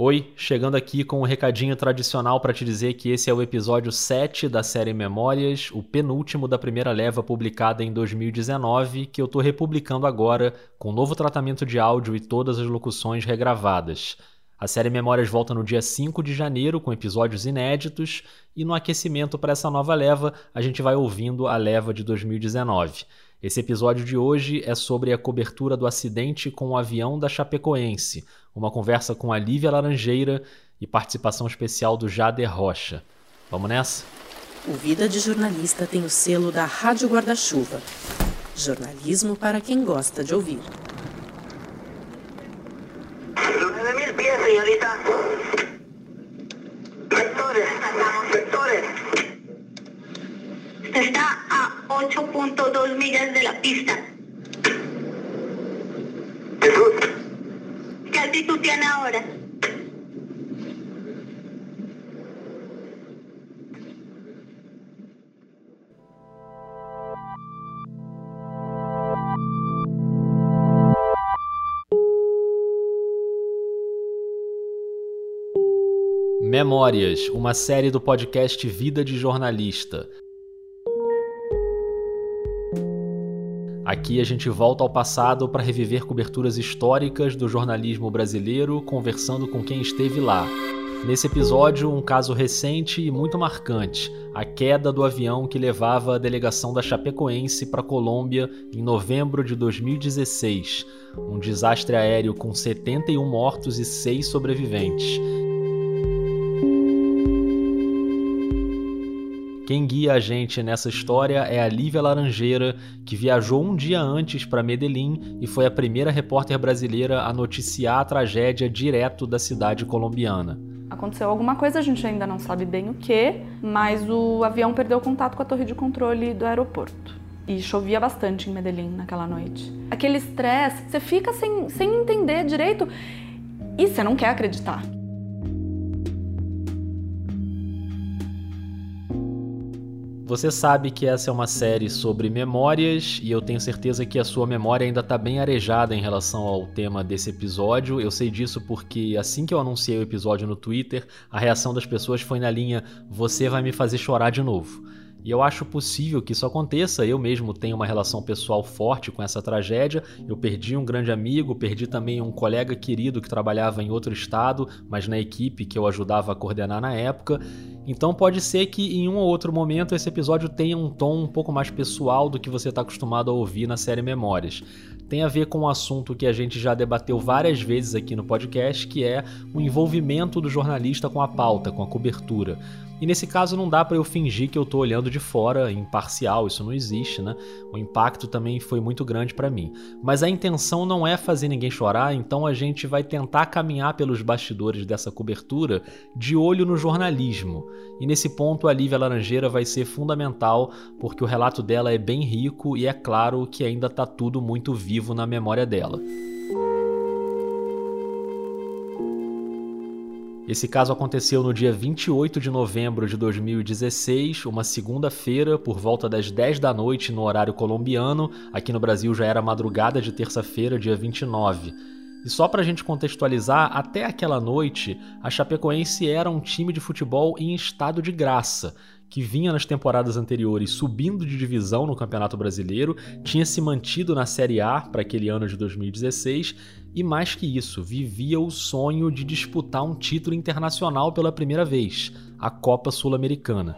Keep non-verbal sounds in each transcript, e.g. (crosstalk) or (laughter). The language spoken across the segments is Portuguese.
Oi, chegando aqui com um recadinho tradicional para te dizer que esse é o episódio 7 da série Memórias, o penúltimo da primeira leva publicada em 2019, que eu estou republicando agora com novo tratamento de áudio e todas as locuções regravadas. A série Memórias volta no dia 5 de janeiro com episódios inéditos e no aquecimento para essa nova leva a gente vai ouvindo a leva de 2019. Esse episódio de hoje é sobre a cobertura do acidente com o avião da Chapecoense, uma conversa com a Lívia Laranjeira e participação especial do Jader Rocha. Vamos nessa? O Vida de Jornalista tem o selo da Rádio Guarda-Chuva. Jornalismo para quem gosta de ouvir. 9 mil pies, señorita. Vectores, vectores. Está a 8.2 millas de la pista. Jesús, ¿Qué altitud tiene ahora? Memórias, uma série do podcast Vida de Jornalista. Aqui a gente volta ao passado para reviver coberturas históricas do jornalismo brasileiro, conversando com quem esteve lá. Nesse episódio, um caso recente e muito marcante: a queda do avião que levava a delegação da Chapecoense para a Colômbia em novembro de 2016. Um desastre aéreo com 71 mortos e 6 sobreviventes. Quem guia a gente nessa história é a Lívia Laranjeira, que viajou um dia antes para Medellín e foi a primeira repórter brasileira a noticiar a tragédia direto da cidade colombiana. Aconteceu alguma coisa, a gente ainda não sabe bem o que, mas o avião perdeu contato com a torre de controle do aeroporto. E chovia bastante em Medellín naquela noite. Aquele estresse, você fica sem, sem entender direito e você não quer acreditar. Você sabe que essa é uma série sobre memórias e eu tenho certeza que a sua memória ainda está bem arejada em relação ao tema desse episódio. Eu sei disso porque assim que eu anunciei o episódio no Twitter, a reação das pessoas foi na linha: Você vai me fazer chorar de novo. E eu acho possível que isso aconteça. Eu mesmo tenho uma relação pessoal forte com essa tragédia. Eu perdi um grande amigo, perdi também um colega querido que trabalhava em outro estado, mas na equipe que eu ajudava a coordenar na época. Então pode ser que em um ou outro momento esse episódio tenha um tom um pouco mais pessoal do que você está acostumado a ouvir na série Memórias. Tem a ver com um assunto que a gente já debateu várias vezes aqui no podcast, que é o envolvimento do jornalista com a pauta, com a cobertura. E nesse caso não dá para eu fingir que eu tô olhando de fora, imparcial, isso não existe, né? O impacto também foi muito grande para mim. Mas a intenção não é fazer ninguém chorar, então a gente vai tentar caminhar pelos bastidores dessa cobertura de olho no jornalismo. E nesse ponto a Lívia Laranjeira vai ser fundamental, porque o relato dela é bem rico e é claro que ainda tá tudo muito vivo na memória dela. Esse caso aconteceu no dia 28 de novembro de 2016, uma segunda-feira, por volta das 10 da noite no horário colombiano. Aqui no Brasil já era madrugada de terça-feira, dia 29. E só para a gente contextualizar, até aquela noite, a Chapecoense era um time de futebol em estado de graça, que vinha nas temporadas anteriores subindo de divisão no Campeonato Brasileiro, tinha se mantido na Série A para aquele ano de 2016 e, mais que isso, vivia o sonho de disputar um título internacional pela primeira vez a Copa Sul-Americana.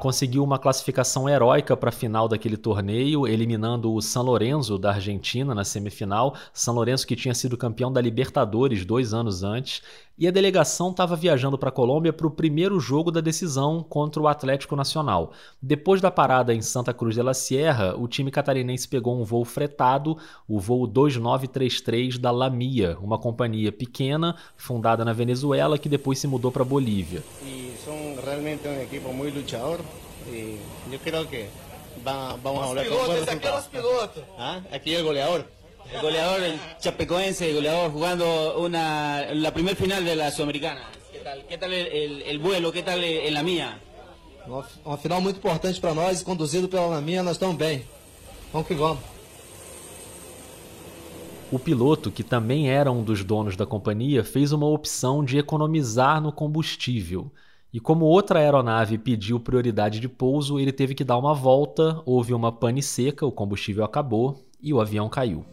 Conseguiu uma classificação heróica para a final daquele torneio, eliminando o San Lorenzo da Argentina na semifinal. San Lorenzo que tinha sido campeão da Libertadores dois anos antes. E a delegação estava viajando para a Colômbia para o primeiro jogo da decisão contra o Atlético Nacional. Depois da parada em Santa Cruz de la Sierra, o time catarinense pegou um voo fretado, o voo 2933 da Lamia, uma companhia pequena fundada na Venezuela que depois se mudou para Bolívia. y son realmente un equipo muy luchador y yo creo que va- vamos a hablar con buen resultado. ¿Ah? Aquí el goleador. El goleador, el chapecoense, el goleador jugando una, la primer final de la Sudamericana. ¿Qué tal, qué tal el, el- el vuelo? ¿Qué tal en la mía? Uma, uma final muito importante para nós, conduzido pela Laminha, nós estamos bem. Vamos que vamos. O piloto, que também era um dos donos da companhia, fez uma opção de economizar no combustível. E como outra aeronave pediu prioridade de pouso, ele teve que dar uma volta, houve uma pane seca, o combustível acabou e o avião caiu.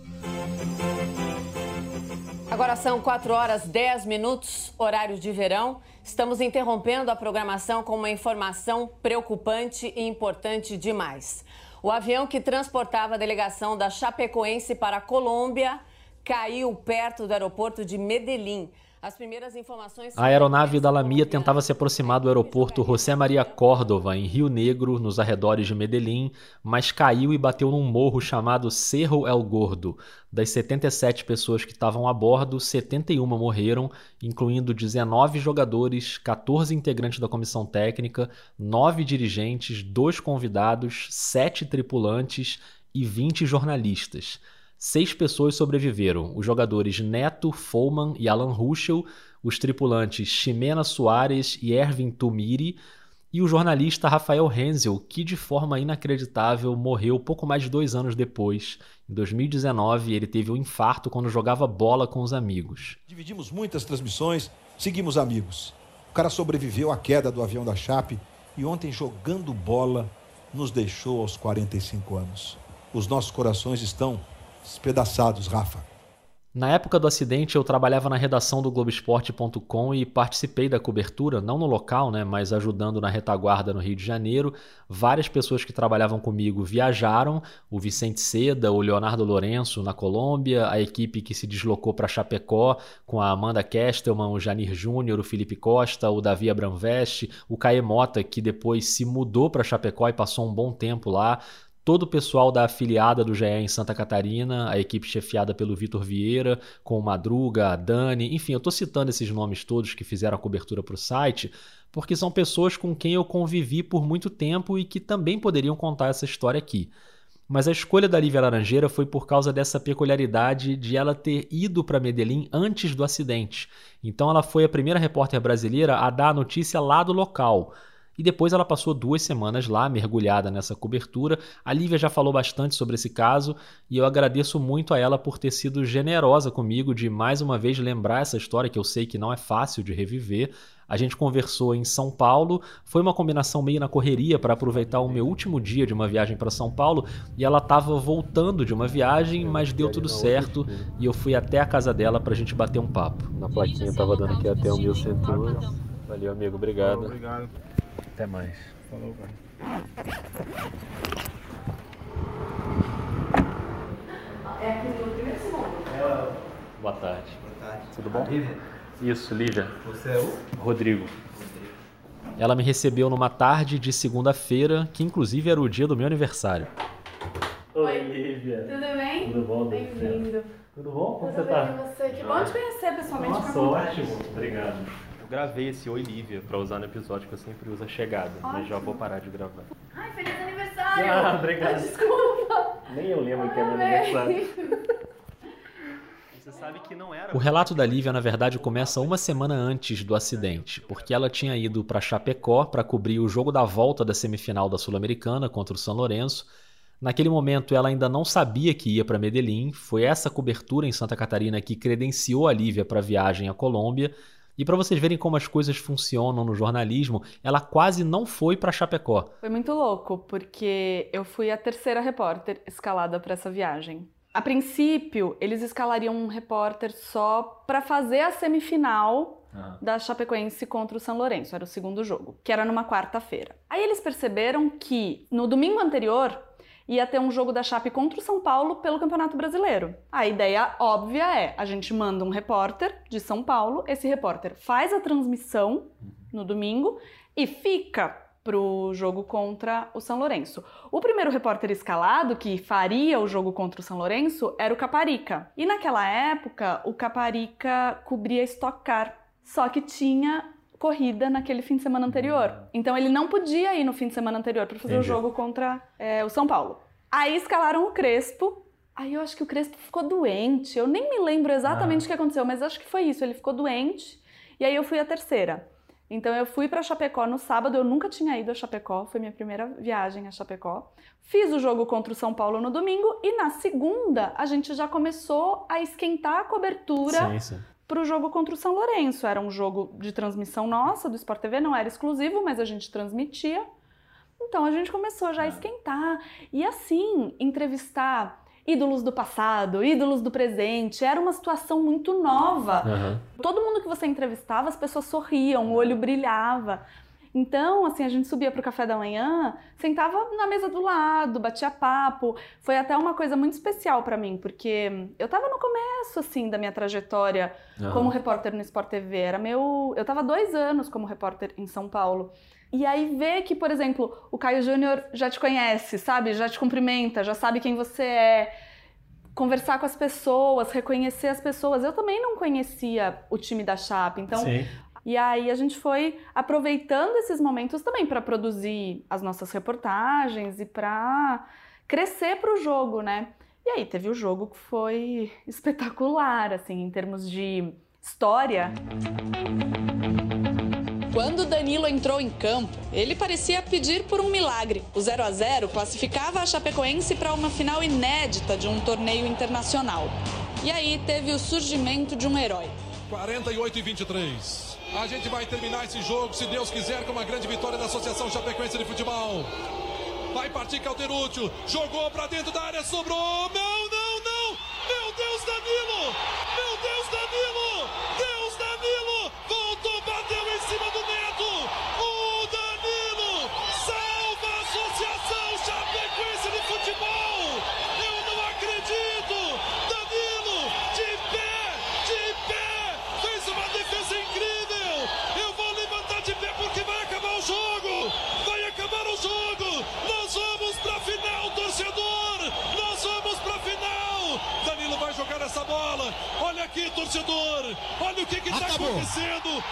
Agora são 4 horas 10 minutos, horário de verão. Estamos interrompendo a programação com uma informação preocupante e importante demais. O avião que transportava a delegação da Chapecoense para a Colômbia caiu perto do aeroporto de Medellín. As primeiras informações. A aeronave da Lamia tentava se aproximar do aeroporto José Maria Córdova, em Rio Negro, nos arredores de Medellín, mas caiu e bateu num morro chamado Cerro El Gordo. Das 77 pessoas que estavam a bordo, 71 morreram, incluindo 19 jogadores, 14 integrantes da comissão técnica, 9 dirigentes, 2 convidados, 7 tripulantes e 20 jornalistas. Seis pessoas sobreviveram: os jogadores Neto, Foman e Alan Ruschel, os tripulantes Ximena Soares e Erwin Tumiri, e o jornalista Rafael Hensel, que de forma inacreditável morreu pouco mais de dois anos depois. Em 2019, ele teve um infarto quando jogava bola com os amigos. Dividimos muitas transmissões, seguimos amigos. O cara sobreviveu à queda do avião da Chape e ontem, jogando bola, nos deixou aos 45 anos. Os nossos corações estão despedaçados, Rafa. Na época do acidente, eu trabalhava na redação do Globoesporte.com e participei da cobertura, não no local, né, mas ajudando na retaguarda no Rio de Janeiro. Várias pessoas que trabalhavam comigo viajaram: o Vicente Seda, o Leonardo Lourenço na Colômbia, a equipe que se deslocou para Chapecó com a Amanda Kestelman, o Janir Júnior, o Felipe Costa, o Davi Abramveste, o Caê Mota, que depois se mudou para Chapecó e passou um bom tempo lá todo o pessoal da afiliada do GE em Santa Catarina, a equipe chefiada pelo Vitor Vieira, com o Madruga, a Dani, enfim, eu estou citando esses nomes todos que fizeram a cobertura para o site, porque são pessoas com quem eu convivi por muito tempo e que também poderiam contar essa história aqui. Mas a escolha da Lívia Laranjeira foi por causa dessa peculiaridade de ela ter ido para Medellín antes do acidente. Então ela foi a primeira repórter brasileira a dar a notícia lá do local. E depois ela passou duas semanas lá, mergulhada nessa cobertura. A Lívia já falou bastante sobre esse caso e eu agradeço muito a ela por ter sido generosa comigo de mais uma vez lembrar essa história que eu sei que não é fácil de reviver. A gente conversou em São Paulo, foi uma combinação meio na correria para aproveitar o meu último dia de uma viagem para São Paulo e ela estava voltando de uma viagem, mas deu tudo certo e eu fui até a casa dela para a gente bater um papo. Na plaquinha estava dando aqui até o 1100. Valeu, amigo, obrigado. Obrigado. Até mais. Falou, cara. É aqui no primeiro segundo. Boa tarde. Boa tarde. Tudo bom? Lívia? Isso, Lívia. Você é o? Rodrigo. Ela me recebeu numa tarde de segunda-feira, que inclusive era o dia do meu aniversário. Oi, Lívia. Tudo bem? Tudo bom, Bem-vindo. Tudo bom? Como Tudo você tá? bem, e você? Que bom te conhecer pessoalmente. Nossa, ótimo. Obrigado. Eu gravei esse Oi Lívia pra usar no episódio que eu sempre uso a chegada, mas já vou parar de gravar. Ai, feliz aniversário! Ah, obrigado. Desculpa! Nem eu lembro que é meu aniversário. Você sabe que não era. O relato da Lívia, na verdade, começa uma semana antes do acidente, porque ela tinha ido para Chapecó para cobrir o jogo da volta da semifinal da Sul-Americana contra o São Lourenço. Naquele momento, ela ainda não sabia que ia para Medellín. Foi essa cobertura em Santa Catarina que credenciou a Lívia para a viagem à Colômbia. E para vocês verem como as coisas funcionam no jornalismo, ela quase não foi para Chapecó. Foi muito louco, porque eu fui a terceira repórter escalada para essa viagem. A princípio, eles escalariam um repórter só para fazer a semifinal da Chapecoense contra o São Lourenço, era o segundo jogo, que era numa quarta-feira. Aí eles perceberam que no domingo anterior ia ter um jogo da Chape contra o São Paulo pelo Campeonato Brasileiro. A ideia óbvia é: a gente manda um repórter de São Paulo, esse repórter faz a transmissão no domingo e fica pro jogo contra o São Lourenço. O primeiro repórter escalado que faria o jogo contra o São Lourenço era o Caparica. E naquela época, o Caparica cobria Stock Car. Só que tinha corrida naquele fim de semana anterior. Então ele não podia ir no fim de semana anterior para fazer Entendi. o jogo contra é, o São Paulo. Aí escalaram o Crespo. Aí eu acho que o Crespo ficou doente. Eu nem me lembro exatamente o que aconteceu, mas acho que foi isso. Ele ficou doente. E aí eu fui a terceira. Então eu fui para Chapecó no sábado, eu nunca tinha ido a Chapecó, foi minha primeira viagem a Chapecó. Fiz o jogo contra o São Paulo no domingo e na segunda a gente já começou a esquentar a cobertura para o jogo contra o São Lourenço. Era um jogo de transmissão nossa do Sport TV, não era exclusivo, mas a gente transmitia. Então a gente começou já a esquentar e assim entrevistar ídolos do passado, ídolos do presente. Era uma situação muito nova. Uhum. Todo mundo que você entrevistava, as pessoas sorriam, o olho brilhava. Então, assim, a gente subia para o café da manhã, sentava na mesa do lado, batia papo. Foi até uma coisa muito especial para mim, porque eu estava no começo, assim, da minha trajetória uhum. como repórter no Sport TV. Era meu... Eu estava dois anos como repórter em São Paulo. E aí ver que, por exemplo, o Caio Júnior já te conhece, sabe? Já te cumprimenta, já sabe quem você é. Conversar com as pessoas, reconhecer as pessoas. Eu também não conhecia o time da Chape, então Sim. E aí a gente foi aproveitando esses momentos também para produzir as nossas reportagens e para crescer para o jogo, né? E aí teve o jogo que foi (laughs) espetacular, assim, em termos de história. Quando Danilo entrou em campo, ele parecia pedir por um milagre. O 0 a 0 classificava a Chapecoense para uma final inédita de um torneio internacional. E aí teve o surgimento de um herói. 48 e 23. A gente vai terminar esse jogo, se Deus quiser, com uma grande vitória da Associação Chapecoense de Futebol. Vai partir Calterúcio, jogou para dentro da área, sobrou. Não, não, não! Meu Deus, Danilo! Meu Deus, Danilo! Bola! Olha aqui, torcedor! Olha o que está acontecendo!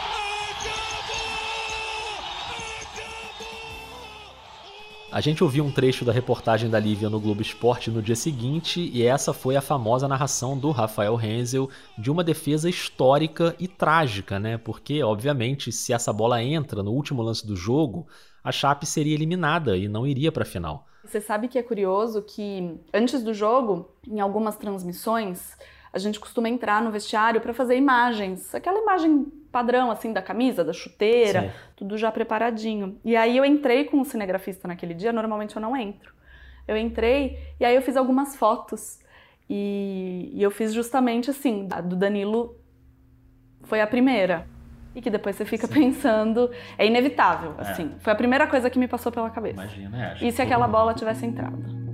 A gente ouviu um trecho da reportagem da Lívia no Globo Esporte no dia seguinte e essa foi a famosa narração do Rafael Renzel de uma defesa histórica e trágica, né? Porque, obviamente, se essa bola entra no último lance do jogo, a Chape seria eliminada e não iria para a final. Você sabe que é curioso que antes do jogo, em algumas transmissões, a gente costuma entrar no vestiário para fazer imagens, aquela imagem padrão assim da camisa, da chuteira, Sim. tudo já preparadinho. E aí eu entrei com o cinegrafista naquele dia, normalmente eu não entro. Eu entrei e aí eu fiz algumas fotos e, e eu fiz justamente assim, a do Danilo foi a primeira. E que depois você fica Sim. pensando, é inevitável, é. assim. Foi a primeira coisa que me passou pela cabeça. Imagina, é, E se aquela bola tivesse entrado?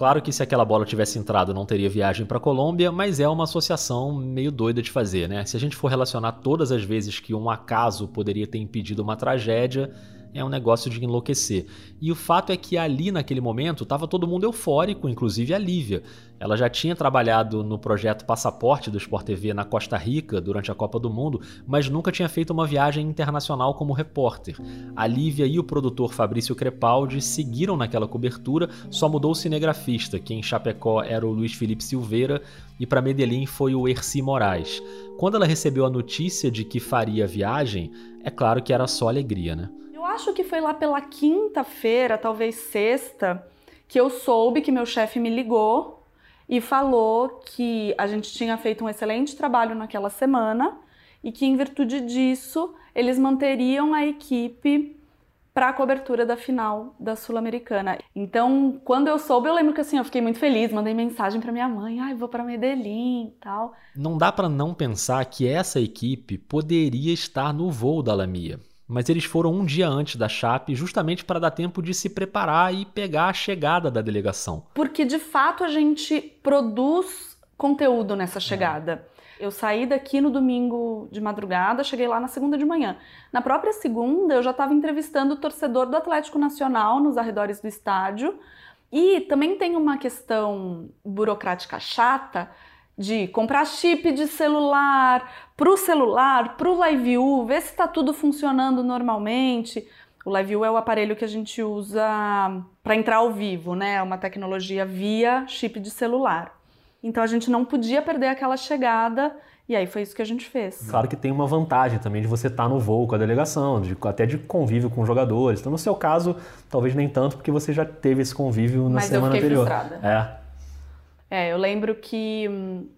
Claro que se aquela bola tivesse entrado não teria viagem para Colômbia, mas é uma associação meio doida de fazer, né? Se a gente for relacionar todas as vezes que um acaso poderia ter impedido uma tragédia, é um negócio de enlouquecer. E o fato é que ali naquele momento estava todo mundo eufórico, inclusive a Lívia. Ela já tinha trabalhado no projeto Passaporte do Sport TV na Costa Rica durante a Copa do Mundo, mas nunca tinha feito uma viagem internacional como repórter. A Lívia e o produtor Fabrício Crepaldi seguiram naquela cobertura, só mudou o cinegrafista, que em Chapecó era o Luiz Felipe Silveira e para Medellín foi o Erci Moraes. Quando ela recebeu a notícia de que faria a viagem, é claro que era só alegria, né? Acho que foi lá pela quinta-feira, talvez sexta, que eu soube que meu chefe me ligou e falou que a gente tinha feito um excelente trabalho naquela semana e que, em virtude disso, eles manteriam a equipe para a cobertura da final da Sul-Americana. Então, quando eu soube, eu lembro que assim, eu fiquei muito feliz, mandei mensagem para minha mãe, ai, vou para Medellín e tal. Não dá para não pensar que essa equipe poderia estar no voo da Lamia mas eles foram um dia antes da Chape justamente para dar tempo de se preparar e pegar a chegada da delegação. Porque de fato a gente produz conteúdo nessa chegada. É. Eu saí daqui no domingo de madrugada, cheguei lá na segunda de manhã. Na própria segunda, eu já estava entrevistando o torcedor do Atlético Nacional nos arredores do estádio. E também tem uma questão burocrática chata de comprar chip de celular para o celular, para o LiveView, ver se está tudo funcionando normalmente. O LiveView é o aparelho que a gente usa para entrar ao vivo, né? É uma tecnologia via chip de celular. Então a gente não podia perder aquela chegada E aí foi isso que a gente fez. Claro que tem uma vantagem também de você estar no voo com a delegação, de, até de convívio com os jogadores. Então, no seu caso, talvez nem tanto, porque você já teve esse convívio na Mas semana eu fiquei anterior. frustrada. É. É, eu lembro que hum,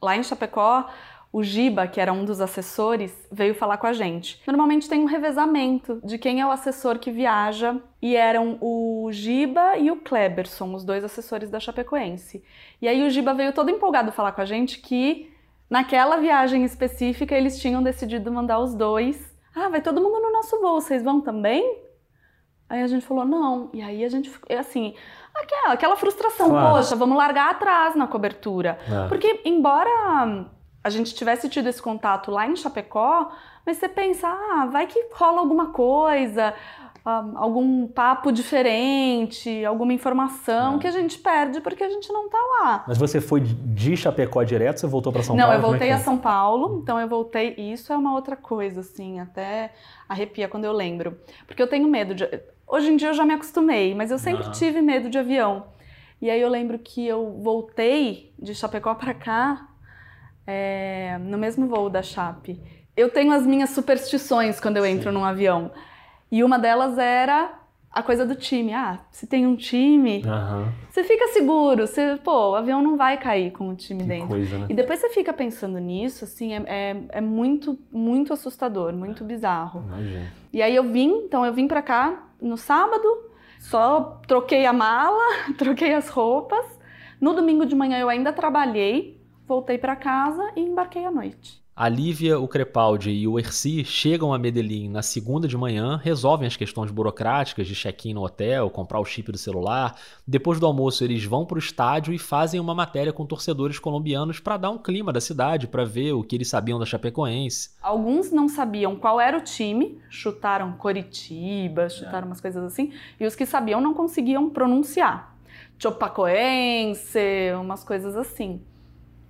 lá em Chapecó, o Giba, que era um dos assessores, veio falar com a gente. Normalmente tem um revezamento de quem é o assessor que viaja, e eram o Giba e o Kleberson, os dois assessores da Chapecoense. E aí o Giba veio todo empolgado falar com a gente que naquela viagem específica eles tinham decidido mandar os dois. Ah, vai todo mundo no nosso voo, vocês vão também? Aí a gente falou, não. E aí a gente, ficou- aquela, aquela frustração, Claro. poxa, vamos largar atrás na cobertura. É. Porque, embora a gente tivesse tido esse contato lá em Chapecó, mas você pensa, ah, vai que rola alguma coisa, algum papo diferente, alguma informação que a gente perde porque a gente não tá lá. Mas você foi de Chapecó direto, você voltou para São não, Paulo? eu Como é voltei que a é? São Paulo, então eu voltei. E isso é uma outra coisa, assim, até arrepia quando eu lembro. Porque eu tenho medo de. Hoje em dia eu já me acostumei, mas eu sempre tive medo de avião. E aí eu lembro que eu voltei de Chapecó pra cá, é, no mesmo voo da Chape. Eu tenho as minhas superstições quando eu entro num avião. E uma delas era a coisa do time. Ah, se tem um time, Aham. você fica seguro, você, pô, o avião não vai cair com o time dentro. coisa, né? E depois você fica pensando nisso, assim, é, é, é muito, muito assustador, muito bizarro. Imagina. E aí eu vim, então eu vim pra cá no sábado, só troquei a mala, (laughs) troquei as roupas. No domingo de manhã eu ainda trabalhei, voltei pra casa e embarquei à noite. A Lívia, o Crepaldi e o Erci chegam a Medellín na segunda de manhã, resolvem as questões burocráticas de check-in no hotel, comprar o chip do celular. Depois do almoço, eles vão para o estádio e fazem uma matéria com torcedores colombianos para dar um clima da cidade, para ver o que eles sabiam da Chapecoense. Alguns não sabiam qual era o time, chutaram Coritiba, chutaram umas coisas assim, e os que sabiam não conseguiam pronunciar. Chopacoense, umas coisas assim.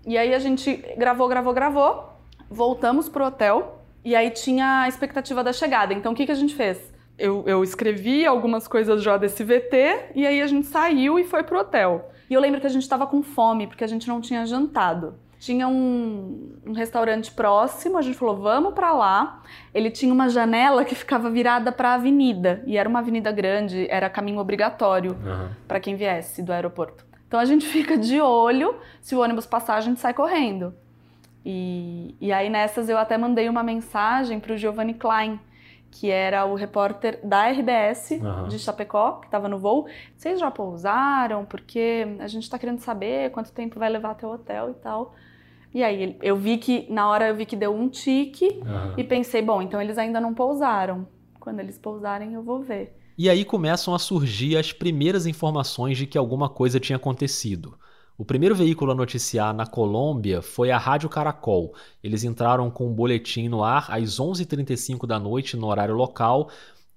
E aí a gente gravou, gravou, gravou, voltamos pro hotel, e aí tinha a expectativa da chegada. Então o que, que a gente fez? Eu, eu escrevi algumas coisas já desse VT, e aí a gente saiu e foi pro hotel. E eu lembro que a gente tava com fome, porque a gente não tinha jantado. Tinha um, um restaurante próximo, a gente falou, vamos pra lá. Ele tinha uma janela que ficava virada pra avenida, e era uma avenida grande, era caminho obrigatório para quem viesse do aeroporto. Então a gente (laughs) fica de olho, se o ônibus passar, a gente sai correndo. E, e aí nessas eu até mandei uma mensagem para o Giovanni Klein, que era o repórter da RBS Aham. de Chapecó, que estava no voo. Vocês já pousaram? Porque a gente está querendo saber quanto tempo vai levar até o hotel e tal. E aí eu vi que, na hora eu vi que deu um tique Aham. e pensei, bom, então eles ainda não pousaram. Quando eles pousarem eu vou ver. E aí começam a surgir as primeiras informações de que alguma coisa tinha acontecido. O primeiro veículo a noticiar na Colômbia foi a Rádio Caracol. Eles entraram com um boletim no ar às 11h35 da noite no horário local.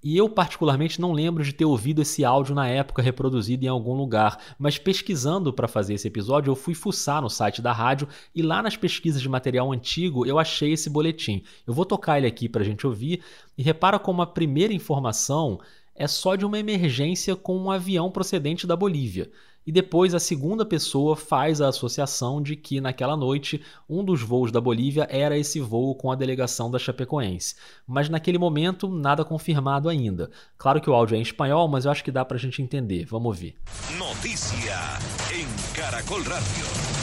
E eu, particularmente, não lembro de ter ouvido esse áudio na época reproduzido em algum lugar, mas pesquisando para fazer esse episódio, eu fui fuçar no site da rádio e lá nas pesquisas de material antigo eu achei esse boletim. Eu vou tocar ele aqui para a gente ouvir e repara como a primeira informação é só de uma emergência com um avião procedente da Bolívia. E depois a segunda pessoa faz a associação de que naquela noite um dos voos da Bolívia era esse voo com a delegação da Chapecoense. Mas naquele momento nada confirmado ainda. Claro que o áudio é em espanhol, mas eu acho que dá pra gente entender. Vamos ouvir. Noticia en Caracol Radio.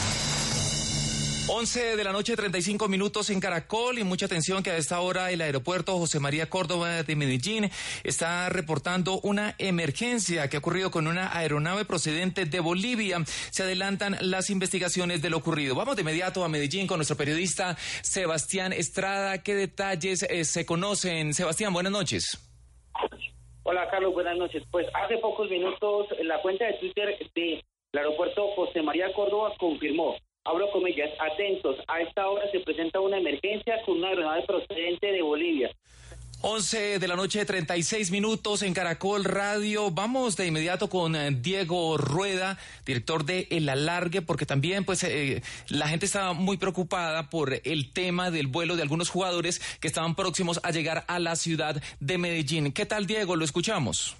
11 de la noche, 35 minutos en Caracol y mucha atención que a esta hora el aeropuerto José María Córdoba de Medellín está reportando una emergencia que ha ocurrido con una aeronave procedente de Bolivia. Se adelantan las investigaciones de lo ocurrido. Vamos de inmediato a Medellín con nuestro periodista Sebastián Estrada. ¿Qué detalles eh, se conocen? Sebastián, buenas noches. Hola Carlos, buenas noches. Pues hace pocos minutos la cuenta de Twitter del aeropuerto José María Córdoba confirmó, abro comillas, atentos, a esta hora se presenta una emergencia con una aeronave procedente de Bolivia. 11 de la noche, 36 minutos en Caracol Radio. Vamos de inmediato con eh, Diego Rueda, director de El Alargue, porque también pues eh, la gente estaba muy preocupada por el tema del vuelo de algunos jugadores que estaban próximos a llegar a la ciudad de Medellín. ¿Qué tal, Diego? Lo escuchamos.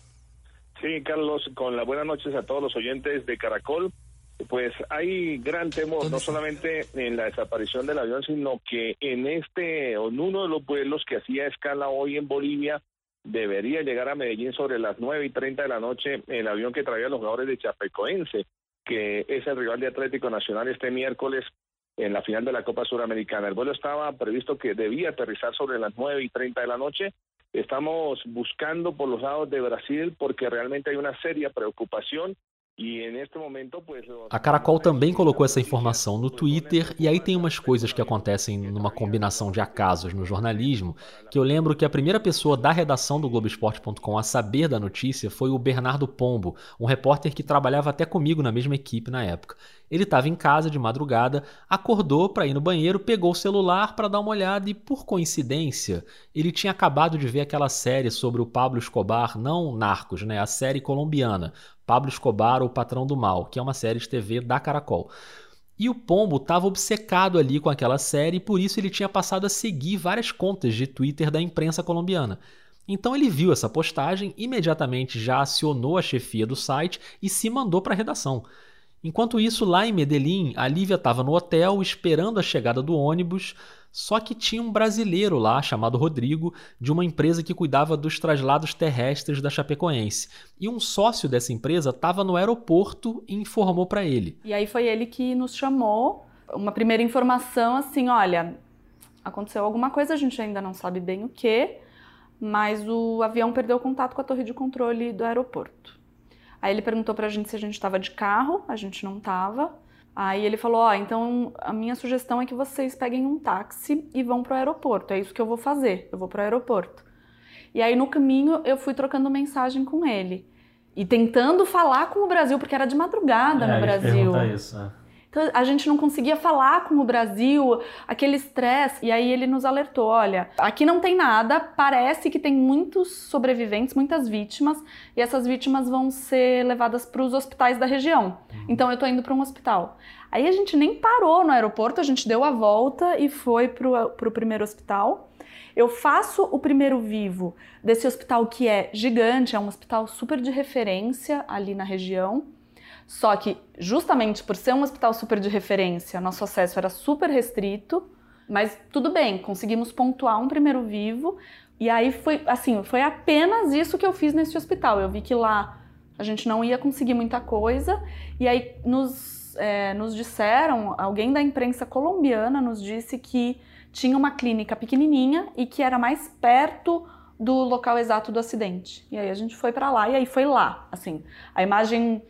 Sí, Carlos, con las buenas noches a todos los oyentes de Caracol. Pues hay gran temor, no solamente en la desaparición del avión, sino que en este, en uno de los vuelos que hacía escala hoy en Bolivia, debería llegar a Medellín sobre las 9 y 30 de la noche el avión que traía los jugadores de Chapecoense, que es el rival de Atlético Nacional este miércoles en la final de la Copa Suramericana. El vuelo estaba previsto que debía aterrizar sobre las 9 y 30 de la noche. Estamos buscando por los lados de Brasil porque realmente hay una seria preocupación a Caracol também colocou essa informação no Twitter, e aí tem umas coisas que acontecem numa combinação de acasos no jornalismo, que eu lembro que a primeira pessoa da redação do Globoesporte.com a saber da notícia foi o Bernardo Pombo, um repórter que trabalhava até comigo na mesma equipe na época. Ele estava em casa de madrugada, acordou para ir no banheiro, pegou o celular para dar uma olhada e, por coincidência, ele tinha acabado de ver aquela série sobre o Pablo Escobar, não Narcos, né? A série colombiana, Pablo Escobar, o Patrão do Mal, que é uma série de TV da Caracol. E o Pombo estava obcecado ali com aquela série e por isso ele tinha passado a seguir várias contas de Twitter da imprensa colombiana. Então ele viu essa postagem, imediatamente já acionou a chefia do site e se mandou para a redação. Enquanto isso, lá em Medellín, a Lívia estava no hotel esperando a chegada do ônibus, só que tinha um brasileiro lá, chamado Rodrigo, de uma empresa que cuidava dos traslados terrestres da Chapecoense. E um sócio dessa empresa estava no aeroporto e informou para ele. E aí foi ele que nos chamou. Uma primeira informação assim: olha, aconteceu alguma coisa, a gente ainda não sabe bem o que, mas o avião perdeu contato com a torre de controle do aeroporto. Aí ele perguntou pra gente se a gente estava de carro, a gente não tava. Aí ele falou: Ó, oh, então a minha sugestão é que vocês peguem um táxi e vão pro aeroporto. É isso que eu vou fazer, eu vou pro aeroporto. E aí no caminho eu fui trocando mensagem com ele e tentando falar com o Brasil, porque era de madrugada é, no Brasil. Isso, é. Então a gente não conseguia falar com o Brasil, aquele estresse. E aí ele nos alertou: olha, aqui não tem nada, parece que tem muitos sobreviventes, muitas vítimas, e essas vítimas vão ser levadas para os hospitais da região. Uhum. Então eu tô indo para um hospital. Aí a gente nem parou no aeroporto, a gente deu a volta e foi para o primeiro hospital. Eu faço o primeiro vivo desse hospital que é gigante, é um hospital super de referência ali na região. Só que, justamente por ser um hospital super de referência, nosso acesso era super restrito, mas tudo bem, conseguimos pontuar um primeiro vivo. E aí foi assim, foi apenas isso que eu fiz nesse hospital. Eu vi que lá a gente não ia conseguir muita coisa, e aí nos, é, nos disseram, alguém da imprensa colombiana nos disse que tinha uma clínica pequenininha e que era mais perto do local exato do acidente. E aí a gente foi para lá e aí foi lá, assim. A imagem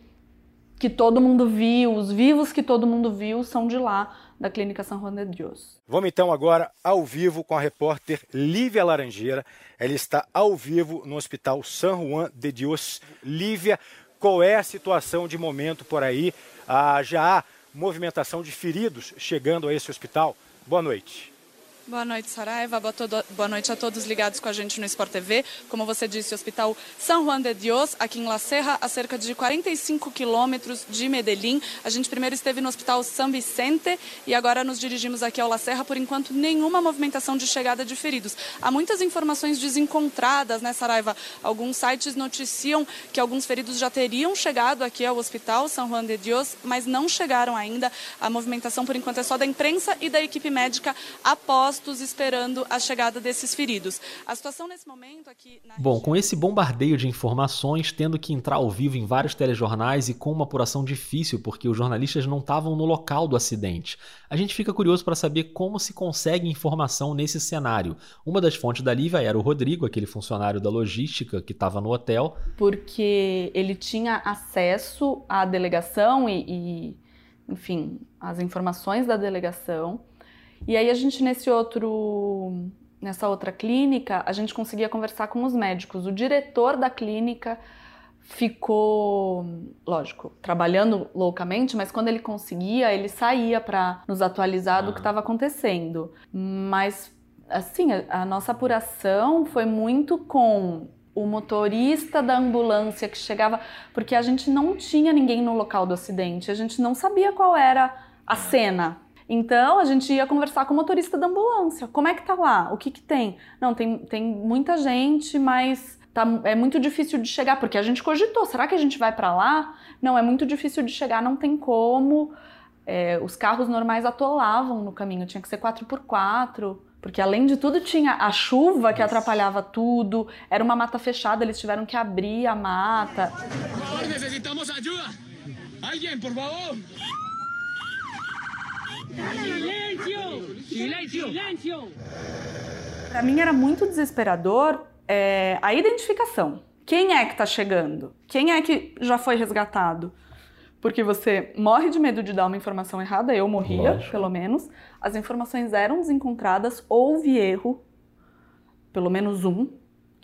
que todo mundo viu, os vivos que todo mundo viu são de lá, da Clínica São Juan de Dios. Vamos então agora ao vivo com a repórter Lívia Laranjeira. Ela está ao vivo no Hospital São Juan de Dios. Lívia, qual é a situação de momento por aí? Ah, já há movimentação de feridos chegando a esse hospital? Boa noite. Boa noite, Saraiva. Boa noite a todos ligados com a gente no Sport TV. Como você disse, o Hospital São Juan de Dios, aqui em La Serra, a cerca de 45 quilômetros de Medellín. A gente primeiro esteve no Hospital São Vicente e agora nos dirigimos aqui ao La Serra. Por enquanto, nenhuma movimentação de chegada de feridos. Há muitas informações desencontradas, né, Saraiva? Alguns sites noticiam que alguns feridos já teriam chegado aqui ao Hospital São Juan de Dios, mas não chegaram ainda. A movimentação, por enquanto, é só da imprensa e da equipe médica após postos esperando a chegada desses feridos. A situação nesse momento aqui. Bom, com esse bombardeio de informações, tendo que entrar ao vivo em vários telejornais e com uma apuração difícil, porque os jornalistas não estavam no local do acidente, a gente fica curioso para saber como se consegue informação nesse cenário. Uma das fontes da Lívia era o Rodrigo, aquele funcionário da logística que estava no hotel. Porque ele tinha acesso à delegação e, e enfim, as informações da delegação. E aí a gente nesse outro nessa outra clínica, a gente conseguia conversar com os médicos. O diretor da clínica ficou, lógico, trabalhando loucamente, mas quando ele conseguia, ele saía para nos atualizar do que estava acontecendo. Mas assim, a, a nossa apuração foi muito com o motorista da ambulância que chegava, porque a gente não tinha ninguém no local do acidente, a gente não sabia qual era a cena então a gente ia conversar com o motorista da ambulância. Como é que tá lá? O que que tem? Não, tem, tem muita gente, mas tá, é muito difícil de chegar, porque a gente cogitou, será que a gente vai para lá? Não, é muito difícil de chegar, não tem como. É, os carros normais atolavam no caminho, tinha que ser 4x4, porque além de tudo tinha a chuva que atrapalhava tudo, era uma mata fechada, eles tiveram que abrir a mata. Por favor, necessitamos ajuda! Alguém, por favor! Silêncio! Silêncio! Silêncio! Para mim era muito desesperador é, a identificação. Quem é que está chegando? Quem é que já foi resgatado? Porque você morre de medo de dar uma informação errada, eu morria, Lógico. pelo menos. As informações eram desencontradas, houve erro, pelo menos um,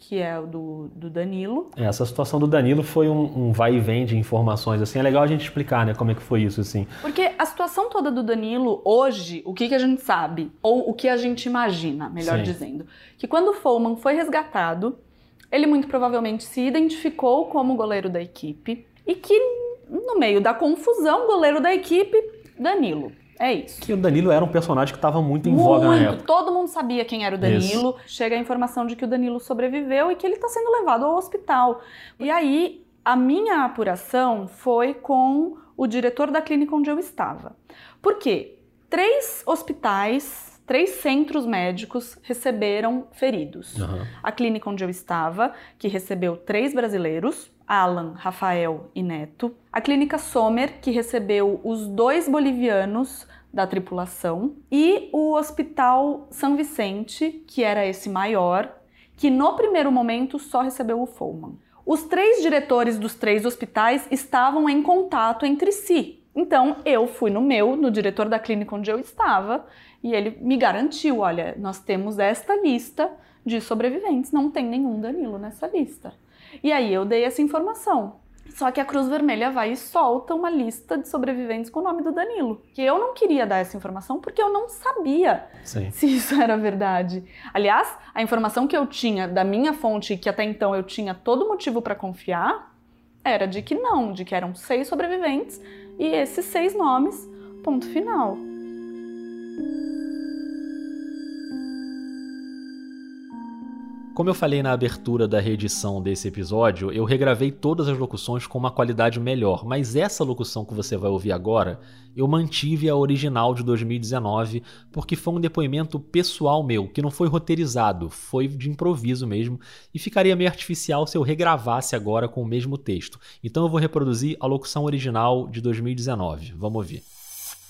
que é o do, do Danilo. É, essa situação do Danilo foi um, um, vai e vem de informações, assim, é legal a gente explicar, né, como é que foi isso, assim. Porque a situação toda do Danilo, hoje, o que, que a gente sabe, ou o que a gente imagina, melhor Sim. dizendo, que quando o Follman foi resgatado, ele muito provavelmente se identificou como goleiro da equipe e que no meio da confusão, goleiro da equipe, Danilo. É isso. Que o Danilo era um personagem que estava muito em muito. voga na época. Todo mundo sabia quem era o Danilo. Isso. Chega a informação de que o Danilo sobreviveu e que ele está sendo levado ao hospital. E aí, a minha apuração foi com o diretor da clínica onde eu estava. Por quê? Três hospitais, três centros médicos receberam feridos. Uhum. A clínica onde eu estava, que recebeu três brasileiros, Alan, Rafael e Neto. A clínica Sommer, que recebeu os dois bolivianos da tripulação. E o Hospital São Vicente, que era esse maior, que no primeiro momento só recebeu o Follman. Os três diretores dos três hospitais estavam em contato entre si. Então eu fui no meu, no diretor da clínica onde eu estava, e ele me garantiu: olha, nós temos esta lista de sobreviventes, não tem nenhum Danilo nessa lista. E aí eu dei essa informação. Só que a Cruz Vermelha vai e solta uma lista de sobreviventes com o nome do Danilo. Que eu não queria dar essa informação porque eu não sabia Sim. se isso era verdade. Aliás, a informação que eu tinha da minha fonte, que até então eu tinha todo motivo para confiar, era de que não, de que eram seis sobreviventes e esses seis nomes, ponto final. Como eu falei na abertura da reedição desse episódio, eu regravei todas as locuções com uma qualidade melhor, mas essa locução que você vai ouvir agora, eu mantive a original de 2019 porque foi um depoimento pessoal meu, que não foi roteirizado, foi de improviso mesmo, e ficaria meio artificial se eu regravasse agora com o mesmo texto. Então eu vou reproduzir a locução original de 2019. Vamos ouvir.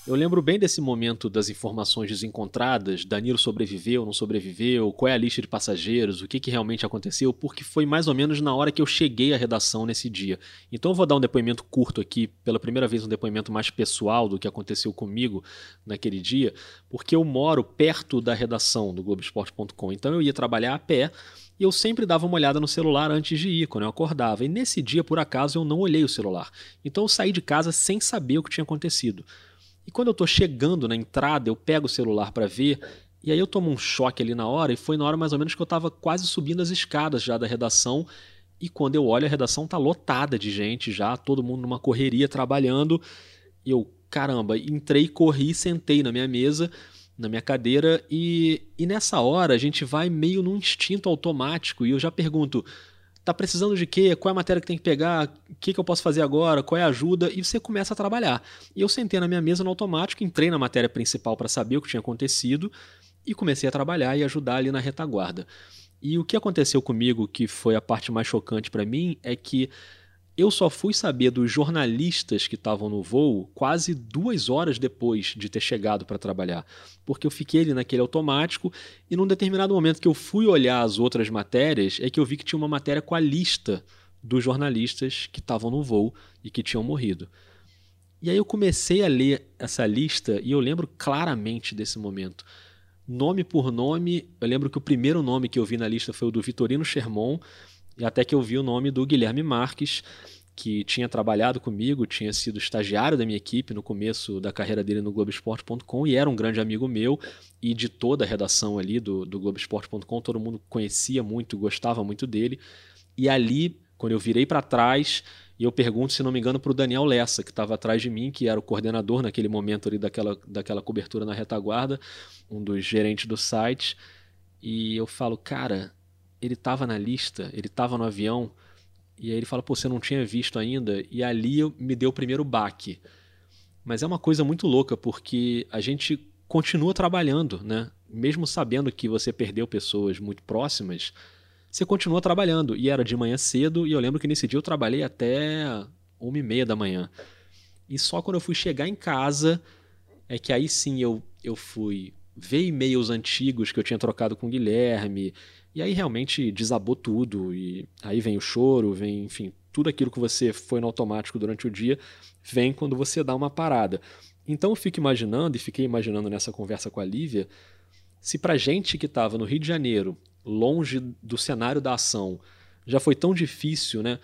Eu lembro bem desse momento das informações desencontradas, Danilo sobreviveu, não sobreviveu, qual é a lista de passageiros, o que, que realmente aconteceu, porque foi mais ou menos na hora que eu cheguei à redação nesse dia. Então eu vou dar um depoimento curto aqui, pela primeira vez um depoimento mais pessoal do que aconteceu comigo naquele dia, porque eu moro perto da redação do Globoesporte.com, então eu ia trabalhar a pé, e eu sempre dava uma olhada no celular antes de ir, quando eu acordava. E nesse dia, por acaso, eu não olhei o celular. Então eu saí de casa sem saber o que tinha acontecido. E quando eu estou chegando na entrada, eu pego o celular para ver, e aí eu tomo um choque ali na hora, e foi na hora mais ou menos que eu estava quase subindo as escadas já da redação, e quando eu olho a redação tá lotada de gente já, todo mundo numa correria trabalhando, e eu, caramba, entrei, corri, sentei na minha mesa, na minha cadeira, e, e nessa hora a gente vai meio num instinto automático, e eu já pergunto, tá precisando de quê? Qual é a matéria que tem que pegar? O que, que eu posso fazer agora? Qual é a ajuda? E você começa a trabalhar. E eu sentei na minha mesa no automático, entrei na matéria principal para saber o que tinha acontecido e comecei a trabalhar e ajudar ali na retaguarda. E o que aconteceu comigo, que foi a parte mais chocante para mim, é que eu só fui saber dos jornalistas que estavam no voo quase duas horas depois de ter chegado para trabalhar, porque eu fiquei ali naquele automático e num determinado momento que eu fui olhar as outras matérias é que eu vi que tinha uma matéria com a lista dos jornalistas que estavam no voo e que tinham morrido. E aí eu comecei a ler essa lista e eu lembro claramente desse momento. Nome por nome, eu lembro que o primeiro nome que eu vi na lista foi o do Vitorino Sherman, e até que eu vi o nome do Guilherme Marques, que tinha trabalhado comigo, tinha sido estagiário da minha equipe no começo da carreira dele no Globoesporte.com e era um grande amigo meu e de toda a redação ali do, do Globoesporte.com, todo mundo conhecia muito, gostava muito dele. E ali, quando eu virei para trás, e eu pergunto, se não me engano, para o Daniel Lessa, que estava atrás de mim, que era o coordenador naquele momento ali daquela, daquela cobertura na retaguarda, um dos gerentes do site, e eu falo, cara, ele estava na lista, ele estava no avião, e aí ele fala, pô, você não tinha visto ainda, e ali me deu o primeiro baque. Mas é uma coisa muito louca, porque a gente continua trabalhando, né? Mesmo sabendo que você perdeu pessoas muito próximas, você continua trabalhando. E era de manhã cedo, e eu lembro que nesse dia eu trabalhei até uma e meia da manhã. E só quando eu fui chegar em casa, é que aí sim eu, eu fui ver e-mails antigos que eu tinha trocado com o Guilherme, e aí realmente desabou tudo, e aí vem o choro, vem, enfim, tudo aquilo que você foi no automático durante o dia, vem quando você dá uma parada. Então eu fico imaginando, e fiquei imaginando nessa conversa com a Lívia, se pra gente que estava no Rio de Janeiro, longe do cenário da ação, já foi tão difícil, né?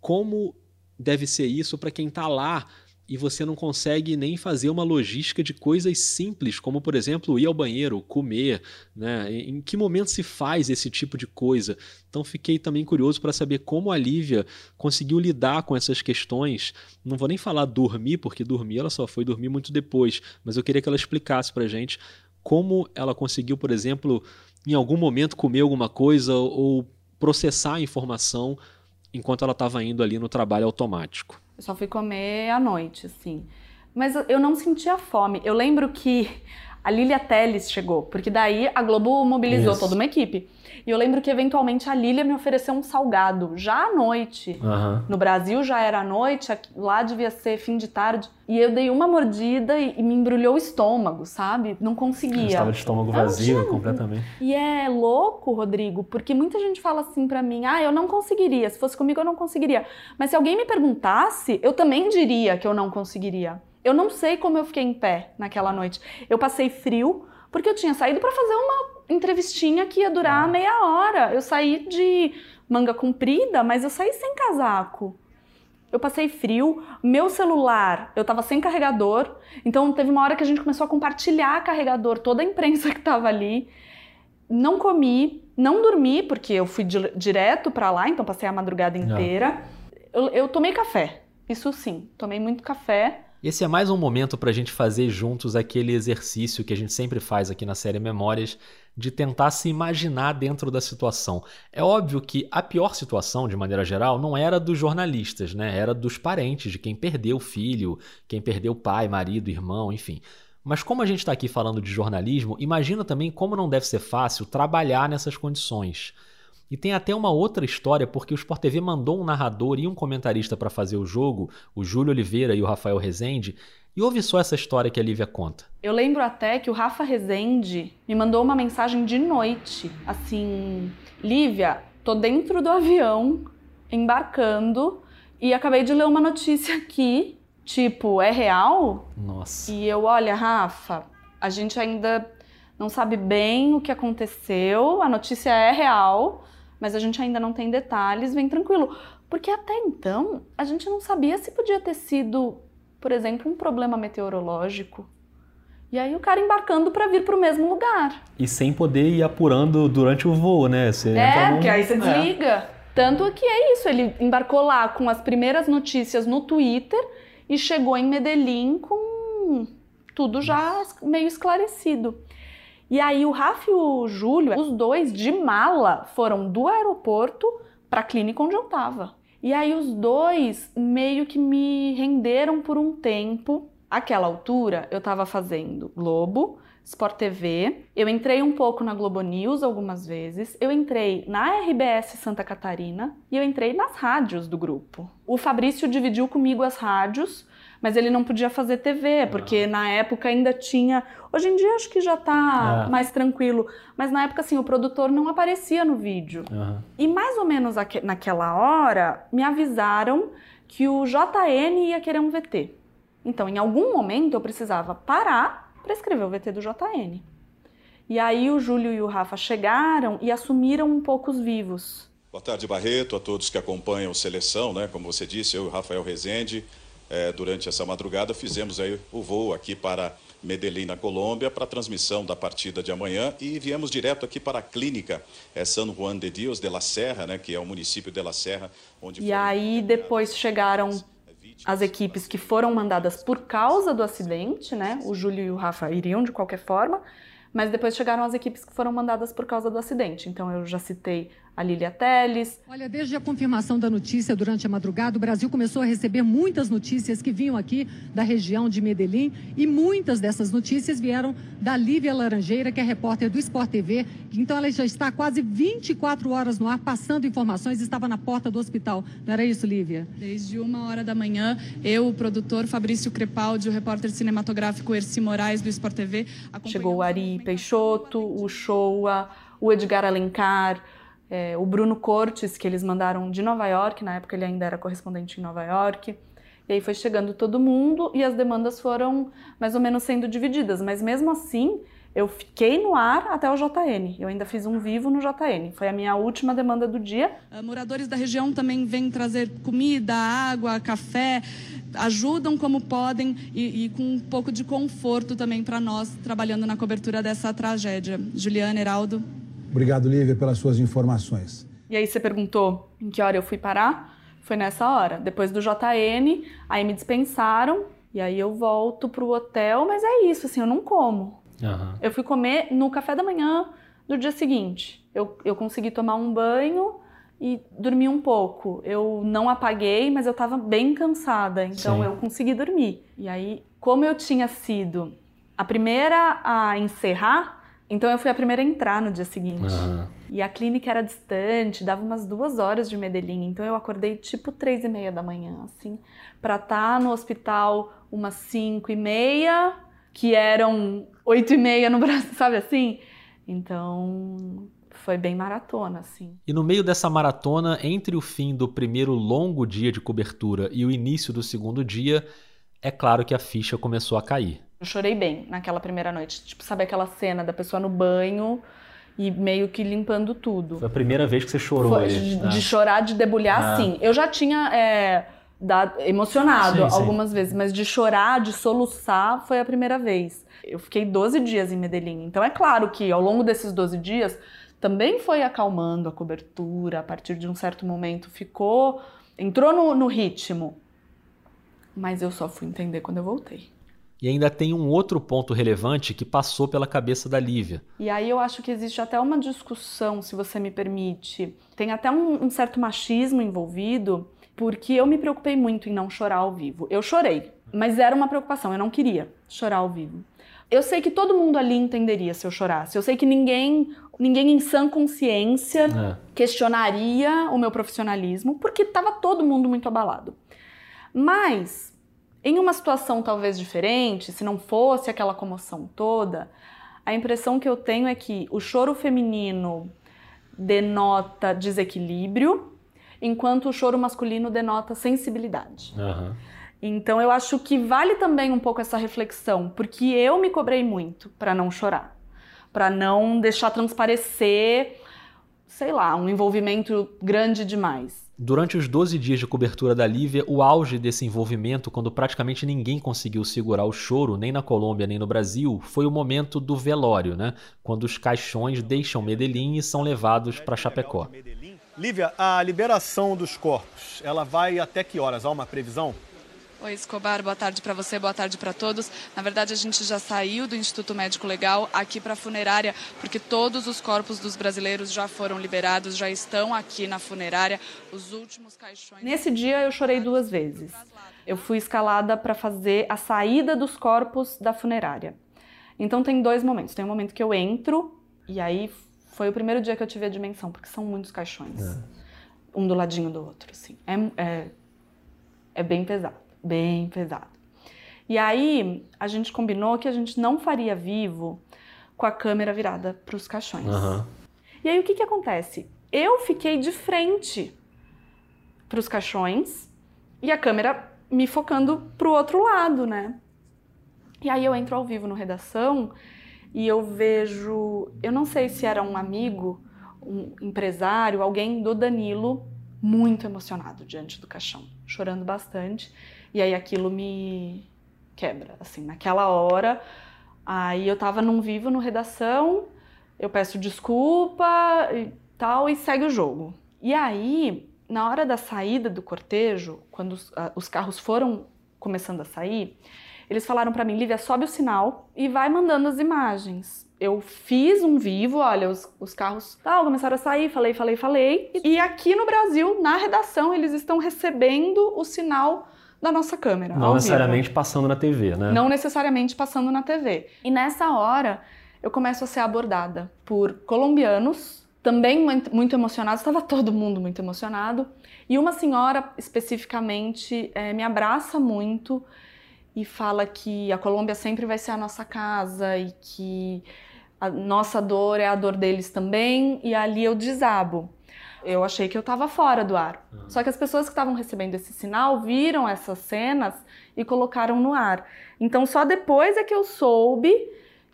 Como deve ser isso para quem está lá e você não consegue nem fazer uma logística de coisas simples, como por exemplo ir ao banheiro, comer, né? Em que momento se faz esse tipo de coisa? Então fiquei também curioso para saber como a Lívia conseguiu lidar com essas questões. Não vou nem falar dormir, porque dormir ela só foi dormir muito depois, mas eu queria que ela explicasse para gente como ela conseguiu, por exemplo, em algum momento comer alguma coisa ou processar a informação enquanto ela estava indo ali no trabalho automático. Eu só fui comer à noite, assim. Mas eu não sentia fome. Eu lembro que a Lilia Teles chegou, porque daí a Globo mobilizou Isso. toda uma equipe. E eu lembro que eventualmente a Lilia me ofereceu um salgado, já à noite. Uhum. No Brasil já era à noite, lá devia ser fim de tarde. E eu dei uma mordida e, e me embrulhou o estômago, sabe? Não conseguia. estava de estômago vazio completamente. E é louco, Rodrigo, porque muita gente fala assim para mim: ah, eu não conseguiria. Se fosse comigo, eu não conseguiria. Mas se alguém me perguntasse, eu também diria que eu não conseguiria. Eu não sei como eu fiquei em pé naquela noite. Eu passei frio porque eu tinha saído para fazer uma entrevistinha que ia durar meia hora. Eu saí de manga comprida, mas eu saí sem casaco. Eu passei frio, meu celular, eu tava sem carregador, então teve uma hora que a gente começou a compartilhar carregador, toda a imprensa que tava ali. Não comi, não dormi, porque eu fui di direto para lá, então passei a madrugada inteira. Eu, eu tomei café, isso sim, tomei muito café. Esse é mais um momento para a gente fazer juntos aquele exercício que a gente sempre faz aqui na série Memórias, de tentar se imaginar dentro da situação. É óbvio que a pior situação, de maneira geral, não era dos jornalistas, né? Era dos parentes, de quem perdeu o filho, quem perdeu pai, marido, irmão, enfim. Mas como a gente está aqui falando de jornalismo, imagina também como não deve ser fácil trabalhar nessas condições. E tem até uma outra história, porque o Sport TV mandou um narrador e um comentarista para fazer o jogo, o Júlio Oliveira e o Rafael Rezende, e ouve só essa história que a Lívia conta. Eu lembro até que o Rafa Rezende me mandou uma mensagem de noite, assim: Lívia, tô dentro do avião, embarcando, e acabei de ler uma notícia aqui, tipo, é real? Nossa. E eu, olha, Rafa, a gente ainda não sabe bem o que aconteceu, a notícia é real, mas a gente ainda não tem detalhes, vem tranquilo. Porque até então a gente não sabia se podia ter sido, por exemplo, um problema meteorológico. E aí o cara embarcando para vir para o mesmo lugar. E sem poder ir apurando durante o voo, né? Você é, porque aí você é. desliga. É. Tanto que é isso, ele embarcou lá com as primeiras notícias no Twitter e chegou em Medellín com tudo já meio esclarecido. E aí o Rafa e o Júlio, os dois de mala, foram do aeroporto para a clínica onde eu estava. E aí os dois meio que me renderam por um tempo. Aquela altura eu estava fazendo Globo, Sport TV, eu entrei um pouco na Globo News algumas vezes, eu entrei na RBS Santa Catarina e eu entrei nas rádios do grupo. O Fabrício dividiu comigo as rádios mas ele não podia fazer TV, porque na época ainda tinha. Hoje em dia acho que já está é. mais tranquilo, mas na época assim, o produtor não aparecia no vídeo. Uhum. E mais ou menos naquela hora me avisaram que o JN ia querer um VT. Então, em algum momento eu precisava parar para escrever o VT do JN. E aí o Júlio e o Rafa chegaram e assumiram um pouco os vivos. Boa tarde, Barreto, a todos que acompanham Seleção, né? Como você disse, eu e o Rafael Rezende, é, durante essa madrugada, fizemos aí o voo aqui para Medellín, na Colômbia, para a transmissão da partida de amanhã e viemos direto aqui para a clínica é, San Juan de Dios de la Serra, né, que é o município de la Serra, onde E aí depois chegaram as equipes que foram mandadas por causa do acidente, né? O Júlio e o Rafa iriam de qualquer forma, mas depois chegaram as equipes que foram mandadas por causa do acidente. Então eu já citei a Lilia Teles. Olha, desde a confirmação da notícia durante a madrugada, o Brasil começou a receber muitas notícias que vinham aqui da região de Medellín e muitas dessas notícias vieram da Lívia Laranjeira, que é repórter do Sport TV. Então ela já está quase 24 horas no ar, passando informações, estava na porta do hospital. Não era isso, Lívia? Desde uma hora da manhã, eu, o produtor Fabrício Crepaldi, o repórter cinematográfico Erci Moraes do Sport TV. Chegou o Ari Peixoto, o Showa, o Edgar Alencar, é, o Bruno Cortes, que eles mandaram de Nova York, na época ele ainda era correspondente em Nova York. E aí foi chegando todo mundo e as demandas foram mais ou menos sendo divididas, mas mesmo assim eu fiquei no ar até o JN. Eu ainda fiz um vivo no JN. Foi a minha última demanda do dia. Uh, moradores da região também vêm trazer comida, água, café, ajudam como podem e, e com um pouco de conforto também para nós trabalhando na cobertura dessa tragédia. Juliana, Heraldo. Obrigado, Lívia, pelas suas informações. E aí você perguntou em que hora eu fui parar? Foi nessa hora. Depois do JN, aí me dispensaram e aí eu volto pro hotel, mas é isso, assim, eu não como. Aham. Eu fui comer no café da manhã do dia seguinte. Eu, eu consegui tomar um banho e dormir um pouco. Eu não apaguei, mas eu estava bem cansada, então Sim. eu consegui dormir. E aí, como eu tinha sido a primeira a encerrar, então eu fui a primeira a entrar no dia seguinte. Aham. E a clínica era distante, dava umas duas horas de Medellín, então eu acordei tipo três e meia da manhã, assim, pra estar no hospital umas cinco e meia, que eram oito e meia no Brasil, (laughs) sabe assim? Então foi bem maratona, assim. E no meio dessa maratona, entre o fim do primeiro longo dia de cobertura e o início do segundo dia, é claro que a ficha começou a cair. Eu chorei bem naquela primeira noite, tipo, sabe aquela cena da pessoa no banho e meio que limpando tudo. Foi a primeira vez que você chorou Foi, aí. de, né? de chorar, de debulhar, Ah. sim. Eu já tinha é, dado- emocionado Sim, sim. algumas vezes, mas de chorar, de soluçar, foi a primeira vez. Eu fiquei 12 dias em Medellín. Então é claro que ao longo desses 12 dias também foi acalmando a cobertura, a partir de um certo momento ficou. entrou no, no ritmo. Mas eu só fui entender quando eu voltei. E ainda tem um outro ponto relevante que passou pela cabeça da Lívia. E aí eu acho que existe até uma discussão, se você me permite. Tem até um, um certo machismo envolvido, porque eu me preocupei muito em não chorar ao vivo. Eu chorei, mas era uma preocupação, eu não queria chorar ao vivo. Eu sei que todo mundo ali entenderia se eu chorasse. Eu sei que ninguém, ninguém em sã consciência É. questionaria o meu profissionalismo, porque estava todo mundo muito abalado. Mas, em uma situação talvez diferente, se não fosse aquela comoção toda, a impressão que eu tenho é que o choro feminino denota desequilíbrio, enquanto o choro masculino denota sensibilidade. Aham. Então eu acho que vale também um pouco essa reflexão, porque eu me cobrei muito para não chorar, para não deixar transparecer, sei lá, um envolvimento grande demais. Durante os 12 dias de cobertura da Lívia, o auge desse envolvimento, quando praticamente ninguém conseguiu segurar o choro, nem na Colômbia nem no Brasil, foi o momento do velório, né? Quando os caixões deixam Medellín e são levados para Chapecó. Lívia, a liberação dos corpos, ela vai até que horas? Há uma previsão? Oi, Escobar, boa tarde para você, boa tarde para todos. Na verdade, a gente já saiu do Instituto Médico Legal aqui para a funerária, porque todos os corpos dos brasileiros já foram liberados, já estão aqui na funerária. Os últimos caixões. Nesse dia eu chorei duas vezes. Eu fui escalada para fazer a saída dos corpos da funerária. Então tem dois momentos. Tem um momento que eu entro e aí foi o primeiro dia que eu tive a dimensão, porque são muitos caixões, um do ladinho do outro, assim. É, é, é bem pesado, bem pesado. E aí a gente combinou que a gente não faria vivo com a câmera virada para os caixões. Aham. E aí o que que acontece? Eu fiquei de frente para os caixões e a câmera me focando para o outro lado, né? E aí eu entro ao vivo no redação e eu vejo, eu não sei se era um amigo, um empresário, alguém do Danilo muito emocionado diante do caixão, chorando bastante. E aí aquilo me quebra, assim, naquela hora. Aí eu tava num vivo no redação, eu peço desculpa e tal e segue o jogo. E aí, na hora da saída do cortejo, quando os, ah, os carros foram começando a sair, eles falaram pra mim, Lívia, sobe o sinal e vai mandando as imagens. Eu fiz um vivo, olha, os, os carros tal, começaram a sair, falei, falei, falei. E aqui no Brasil, na redação, eles estão recebendo o sinal da nossa câmera. Não necessariamente vivo. passando na TV, né? Não necessariamente passando na TV. E nessa hora, eu começo a ser abordada por colombianos, também muito emocionados, estava todo mundo muito emocionado. E uma senhora especificamente é, me abraça muito e fala que a Colômbia sempre vai ser a nossa casa e que a nossa dor é a dor deles também. E ali eu desabo. Eu achei que eu estava fora do ar. Uhum. Só que as pessoas que estavam recebendo esse sinal viram essas cenas e colocaram no ar. Então só depois é que eu soube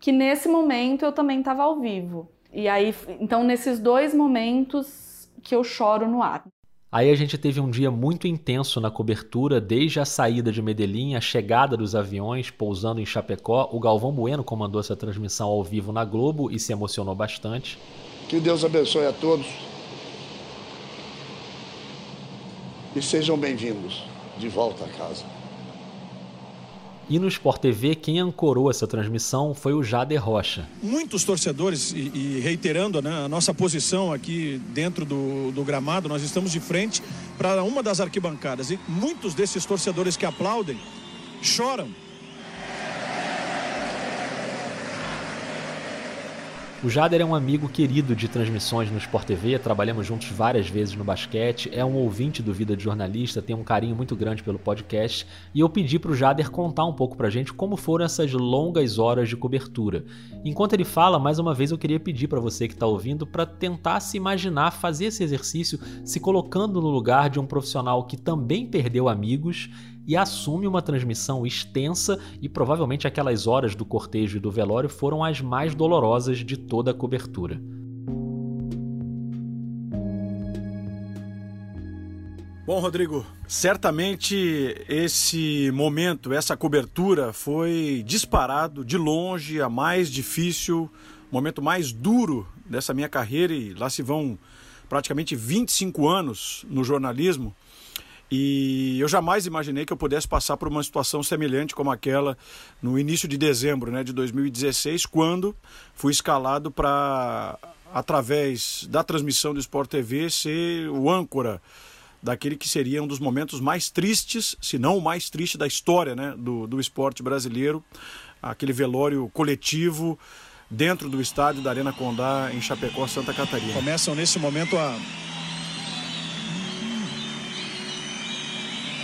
que nesse momento eu também estava ao vivo. E aí, então nesses dois momentos que eu choro no ar. Aí a gente teve um dia muito intenso na cobertura, desde a saída de Medellín, a chegada dos aviões pousando em Chapecó. O Galvão Bueno comandou essa transmissão ao vivo na Globo e se emocionou bastante. Que Deus abençoe a todos e sejam bem-vindos de volta a casa. E no Sport TV, quem ancorou essa transmissão foi o Jader Rocha. Muitos torcedores, e, e reiterando né, a nossa posição aqui dentro do, do gramado, nós estamos de frente para uma das arquibancadas. E muitos desses torcedores que aplaudem choram O Jader é um amigo querido de transmissões no Sport TV, trabalhamos juntos várias vezes no basquete, é um ouvinte do Vida de Jornalista, tem um carinho muito grande pelo podcast, e eu pedi para o Jader contar um pouco pra gente como foram essas longas horas de cobertura. Enquanto ele fala, mais uma vez eu queria pedir para você que está ouvindo para tentar se imaginar fazer esse exercício se colocando no lugar de um profissional que também perdeu amigos e assume uma transmissão extensa e provavelmente aquelas horas do cortejo e do velório foram as mais dolorosas de toda a cobertura. Bom, Rodrigo, certamente esse momento, essa cobertura foi disparado de longe a mais difícil, momento mais duro dessa minha carreira e lá se vão praticamente 25 anos no jornalismo. E eu jamais imaginei que eu pudesse passar por uma situação semelhante como aquela no início de dezembro né, de 2016, quando fui escalado para, através da transmissão do Sport TV, ser o âncora daquele que seria um dos momentos mais tristes, se não o mais triste da história né, do, do esporte brasileiro, aquele velório coletivo dentro do estádio da Arena Condá, em Chapecó, Santa Catarina. Começam nesse momento a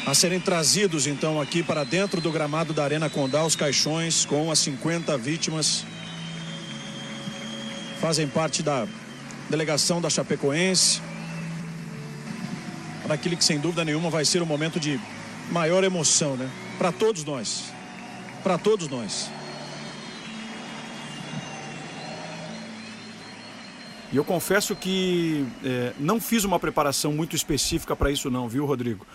a serem trazidos então aqui para dentro do gramado da Arena Condá os caixões com as 50 vítimas. Fazem parte da delegação da Chapecoense. Para aquele que sem dúvida nenhuma vai ser um momento de maior emoção, né? Para todos nós. Para todos nós. E eu confesso que é, não fiz uma preparação muito específica para isso não, viu, Rodrigo?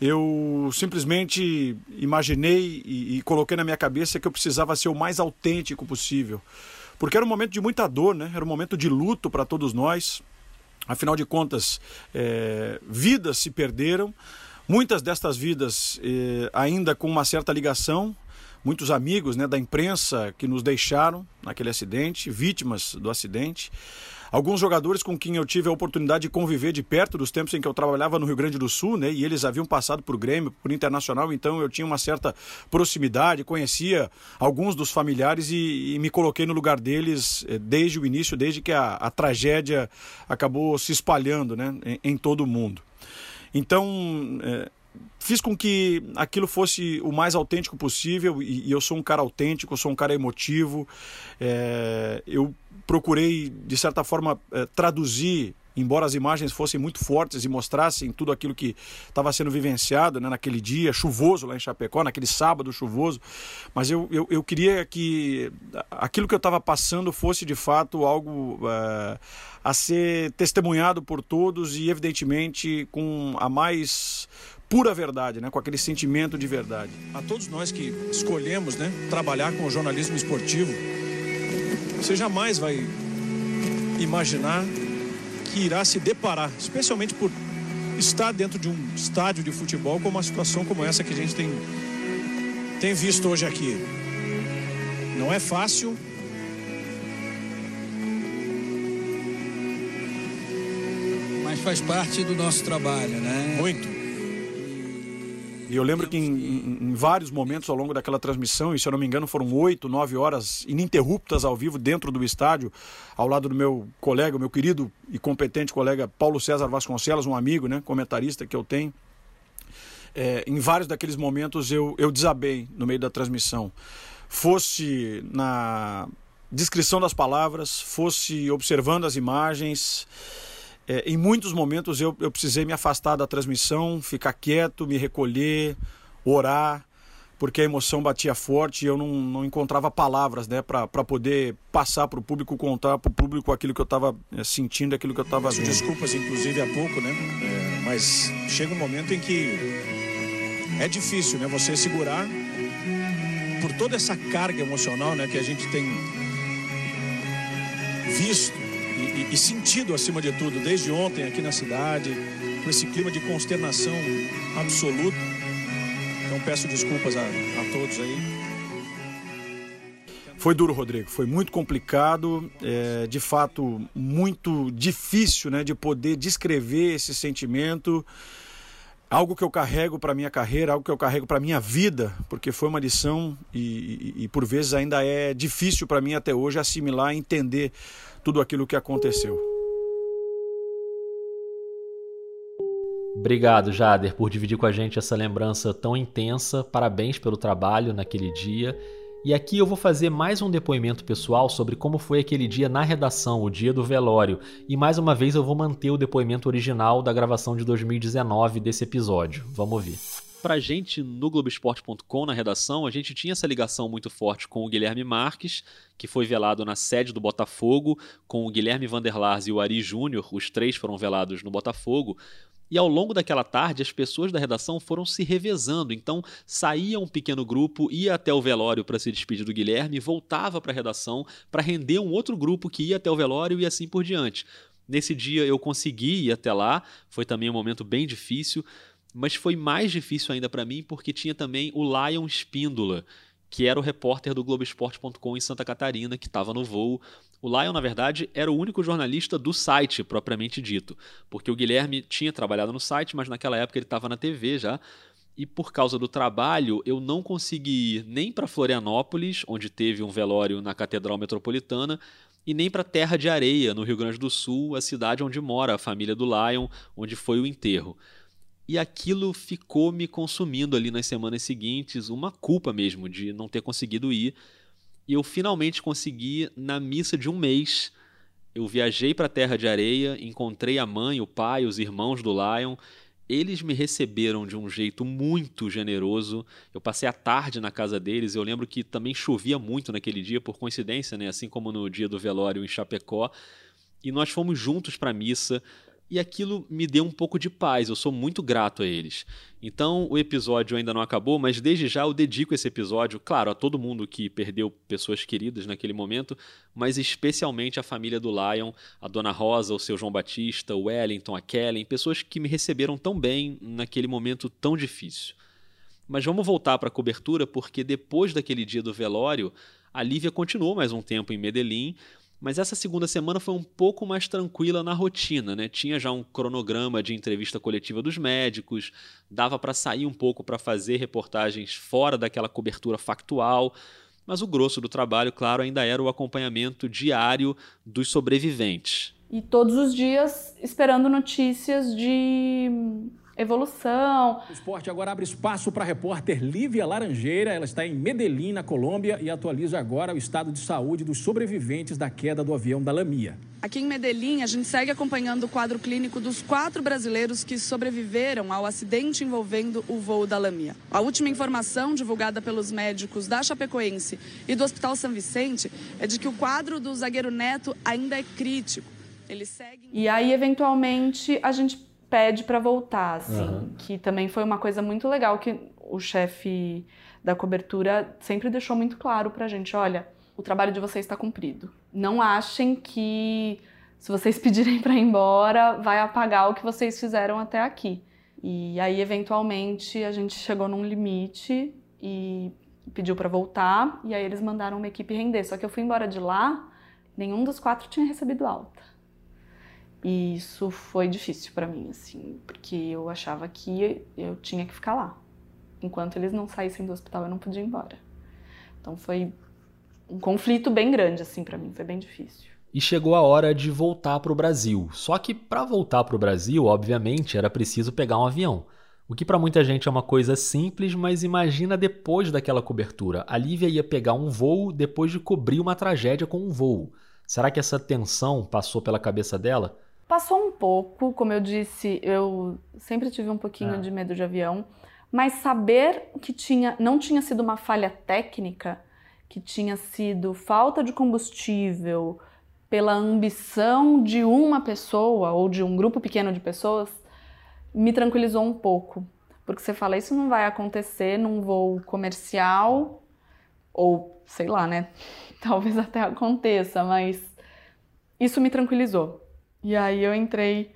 Eu simplesmente imaginei e, e, coloquei na minha cabeça que eu precisava ser o mais autêntico possível. Porque era um momento de muita dor, né? era um momento de luto para todos nós. Afinal de contas, é, vidas se perderam, muitas destas vidas é, ainda com uma certa ligação, muitos amigos né, da imprensa que nos deixaram naquele acidente, vítimas do acidente alguns jogadores com quem eu tive a oportunidade de conviver de perto dos tempos em que eu trabalhava no Rio Grande do Sul, né? E eles haviam passado por Grêmio, por Internacional, então eu tinha uma certa proximidade, conhecia alguns dos familiares e, e me coloquei no lugar deles eh, desde o início, desde que a, a tragédia acabou se espalhando, né? Em, em todo o mundo. Então, é, fiz com que aquilo fosse o mais autêntico possível e, e eu sou um cara autêntico, sou um cara emotivo. É, eu procurei, de certa forma, é, traduzir embora as imagens fossem muito fortes e mostrassem tudo aquilo que estava sendo vivenciado né, naquele dia chuvoso lá em Chapecó, naquele sábado chuvoso, mas eu, eu, eu queria que aquilo que eu estava passando fosse de fato algo uh, a ser testemunhado por todos e, evidentemente, com a mais pura verdade, né? com aquele sentimento de verdade. A todos nós que escolhemos né, trabalhar com o jornalismo esportivo, você jamais vai imaginar que irá se deparar, especialmente por estar dentro de um estádio de futebol com uma situação como essa que a gente tem, tem visto hoje aqui. Não é fácil. Mas faz parte do nosso trabalho, né? Muito. E eu lembro que em, em, vários momentos ao longo daquela transmissão, e se eu não me engano foram oito, nove horas ininterruptas ao vivo dentro do estádio, ao lado do meu colega, meu querido e competente colega Paulo César Vasconcelos, um amigo, né, comentarista que eu tenho. É, em vários daqueles momentos eu, eu desabei no meio da transmissão. Fosse na descrição das palavras, fosse observando as imagens. É, em muitos momentos eu, eu precisei me afastar da transmissão, ficar quieto, me recolher, orar, porque a emoção batia forte e eu não, não encontrava palavras né, para poder passar para o público, contar para o público aquilo que eu estava é, sentindo, aquilo que eu estava vendo. Desculpas, inclusive, há pouco, né? É, mas chega um momento em que é difícil né, você segurar por toda essa carga emocional né, que a gente tem visto e, e, sentido acima de tudo, desde ontem aqui na cidade, com esse clima de consternação absoluta. Então peço desculpas a, a todos aí. Foi duro, Rodrigo. Foi muito complicado, é, de fato, muito difícil né, de poder descrever esse sentimento algo que eu carrego para minha carreira, algo que eu carrego para minha vida, porque foi uma lição e, e, e por vezes ainda é difícil para mim até hoje assimilar, entender tudo aquilo que aconteceu. Obrigado, Jader, por dividir com a gente essa lembrança tão intensa. Parabéns pelo trabalho naquele dia. E aqui eu vou fazer mais um depoimento pessoal sobre como foi aquele dia na redação, o dia do velório. E mais uma vez eu vou manter o depoimento original da gravação de 2019 desse episódio. Vamos ouvir. Pra gente no Globoesporte.com, na redação, a gente tinha essa ligação muito forte com o Guilherme Marques, que foi velado na sede do Botafogo, com o Guilherme Vanderlars e o Ari Júnior, os três foram velados no Botafogo. E ao longo daquela tarde, as pessoas da redação foram se revezando. Então, saía um pequeno grupo, ia até o velório para se despedir do Guilherme, voltava para a redação para render um outro grupo que ia até o velório e assim por diante. Nesse dia eu consegui ir até lá, foi também um momento bem difícil, mas foi mais difícil ainda para mim porque tinha também o Lion Espíndola, que era o repórter do Globoesporte.com em Santa Catarina, que estava no voo. O Lion, na verdade, era o único jornalista do site, propriamente dito, porque o Guilherme tinha trabalhado no site, mas naquela época ele estava na TV já. E por causa do trabalho, eu não consegui ir nem para Florianópolis, onde teve um velório na Catedral Metropolitana, e nem para Terra de Areia, no Rio Grande do Sul, a cidade onde mora a família do Lion, onde foi o enterro. E aquilo ficou me consumindo ali nas semanas seguintes, uma culpa mesmo de não ter conseguido ir. E eu finalmente consegui na missa de um mês. Eu viajei para a Terra de Areia, encontrei a mãe, o pai, os irmãos do Lion. Eles me receberam de um jeito muito generoso. Eu passei a tarde na casa deles. Eu lembro que também chovia muito naquele dia, por coincidência, né? assim como no dia do velório em Chapecó. E nós fomos juntos para a missa e aquilo me deu um pouco de paz. Eu sou muito grato a eles. Então, o episódio ainda não acabou, mas desde já eu dedico esse episódio, claro, a todo mundo que perdeu pessoas queridas naquele momento, mas especialmente a família do Lion, a Dona Rosa, o seu João Batista, o Wellington, a Kellen, pessoas que me receberam tão bem naquele momento tão difícil. Mas vamos voltar para a cobertura, porque depois daquele dia do velório, a Lívia continuou mais um tempo em Medellín mas essa segunda semana foi um pouco mais tranquila na rotina, né? Tinha já um cronograma de entrevista coletiva dos médicos, dava para sair um pouco para fazer reportagens fora daquela cobertura factual, mas o grosso do trabalho, claro, ainda era o acompanhamento diário dos sobreviventes. E todos os dias esperando notícias de evolução. O esporte agora abre espaço para a repórter Lívia Laranjeira. Ela está em Medellín, na Colômbia, e atualiza agora o estado de saúde dos sobreviventes da queda do avião da Lamia. Aqui em Medellín, a gente segue acompanhando o quadro clínico dos quatro brasileiros que sobreviveram ao acidente envolvendo o voo da Lamia. A última informação divulgada pelos médicos da Chapecoense e do Hospital São Vicente é de que o quadro do zagueiro Neto ainda é crítico. Eles seguem... E aí, eventualmente, a gente pede para voltar, assim, uhum. que também foi uma coisa muito legal que o chefe da cobertura sempre deixou muito claro pra gente, olha, o trabalho de vocês está cumprido. Não achem que se vocês (laughs) pedirem para ir embora, vai apagar o que vocês fizeram até aqui. E aí, eventualmente, a gente chegou num limite e pediu para voltar, e aí eles mandaram uma equipe render. Só que eu fui embora de lá, nenhum dos quatro tinha recebido alta. E isso foi difícil para mim, assim, porque eu achava que eu tinha que ficar lá. Enquanto eles não saíssem do hospital, eu não podia ir embora. Então foi um conflito bem grande, assim, para mim, foi bem difícil. E chegou a hora de voltar para o Brasil. Só que para voltar para o Brasil, obviamente, era preciso pegar um avião. O que para muita gente é uma coisa simples, mas imagina depois daquela cobertura. A Lívia ia pegar um voo depois de cobrir uma tragédia com um voo. Será que essa tensão passou pela cabeça dela? Passou um pouco, como eu disse, eu sempre tive um pouquinho É. de medo de avião, mas saber que tinha, não tinha sido uma falha técnica, que tinha sido falta de combustível pela ambição de uma pessoa ou de um grupo pequeno de pessoas, me tranquilizou um pouco. Porque você fala, isso não vai acontecer num voo comercial, ou sei lá, né? (laughs) Talvez até aconteça, mas isso me tranquilizou. E aí eu entrei.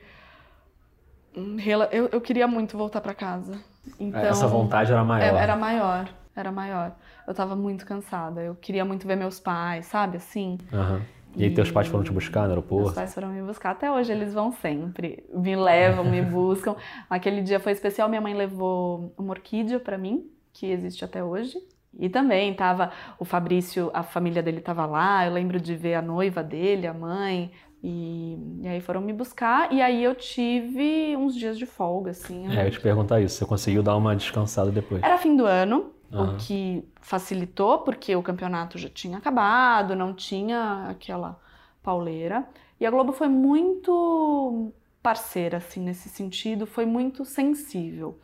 hum, Eu, eu queria muito voltar para casa. Então, Essa vontade era maior. é- Era maior, era maior. Eu tava muito cansada. Eu queria muito ver meus pais, sabe? Assim. Aham. E aí teus pais foram te buscar no Meus aeroporto? pais foram me buscar. Até hoje eles vão sempre. Me levam, me (laughs) buscam. Aquele dia foi especial. Minha mãe levou uma orquídea para mim, que existe até hoje. E também tava o Fabrício, a família dele tava lá. Eu lembro de ver a noiva dele, a mãe. E, e aí foram me buscar. E aí eu tive uns dias de folga, assim. É, eu te perguntar isso. Você conseguiu dar uma descansada depois? Era fim do ano, Aham. o que facilitou, porque o campeonato já tinha acabado, não tinha aquela pauleira. E a Globo foi muito parceira, assim, nesse sentido, foi muito sensível.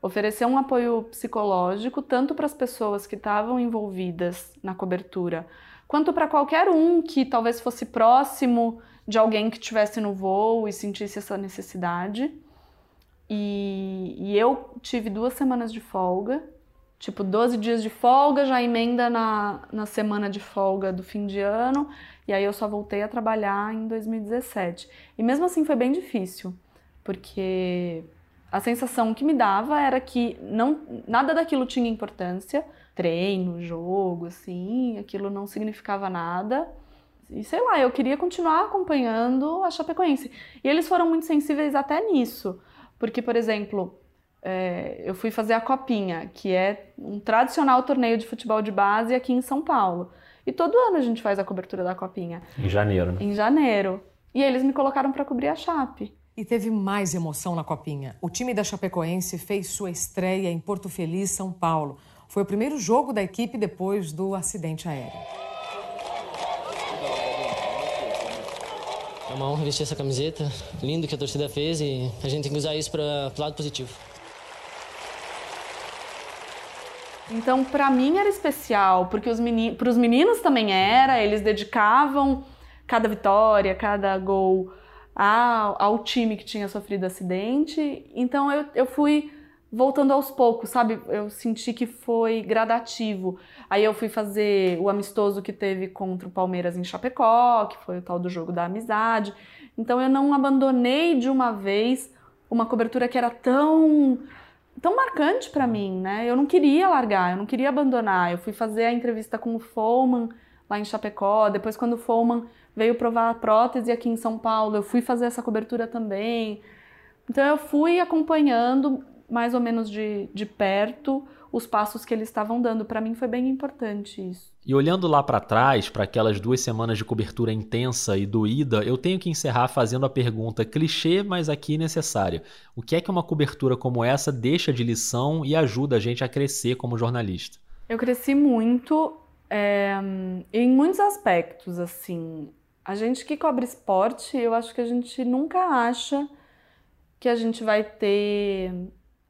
Ofereceu um apoio psicológico tanto para as pessoas que estavam envolvidas na cobertura, quanto para qualquer um que talvez fosse próximo de alguém que estivesse no voo e sentisse essa necessidade. E, e eu tive duas semanas de folga, tipo 12 dias de folga, já emenda na, na semana de folga do fim de ano, e aí eu só voltei a trabalhar em 2017. E mesmo assim foi bem difícil, porque a sensação que me dava era que não, nada daquilo tinha importância, treino, jogo, assim, aquilo não significava nada. E sei lá, eu queria continuar acompanhando a Chapecoense. E eles foram muito sensíveis até nisso. Porque, por exemplo, é, eu fui fazer a Copinha, que é um tradicional torneio de futebol de base aqui em São Paulo. E todo ano a gente faz a cobertura da Copinha, Em janeiro, né? em janeiro. E eles me colocaram para cobrir a Chape. E teve mais emoção na Copinha. O time da Chapecoense fez sua estreia em Porto Feliz, São Paulo. Foi o primeiro jogo da equipe depois do acidente aéreo. É uma honra vestir essa camiseta. Lindo que a torcida fez e a gente tem que usar isso para o lado positivo. Então, para mim era especial, porque os meni para os meninos também era, eles dedicavam cada vitória, cada gol ao, ao time que tinha sofrido acidente. Então, eu, eu fui voltando aos poucos, sabe? Eu senti que foi gradativo. Aí eu fui fazer o amistoso que teve contra o Palmeiras em Chapecó, que foi o tal do jogo da amizade. Então, eu não abandonei de uma vez uma cobertura que era tão tão marcante para mim, né? Eu não queria largar, eu não queria abandonar. Eu fui fazer a entrevista com o Foreman lá em Chapecó, depois quando o Foreman veio provar a prótese aqui em São Paulo, eu fui fazer essa cobertura também. Então eu fui acompanhando mais ou menos de, de perto os passos que eles estavam dando. Para mim foi bem importante isso. E olhando lá para trás, para aquelas duas semanas de cobertura intensa e doída, eu tenho que encerrar fazendo a pergunta clichê, mas aqui necessária. O que é que uma cobertura como essa deixa de lição e ajuda a gente a crescer como jornalista? Eu cresci muito é, em muitos aspectos, assim. A gente que cobre esporte, eu acho que a gente nunca acha que a gente vai ter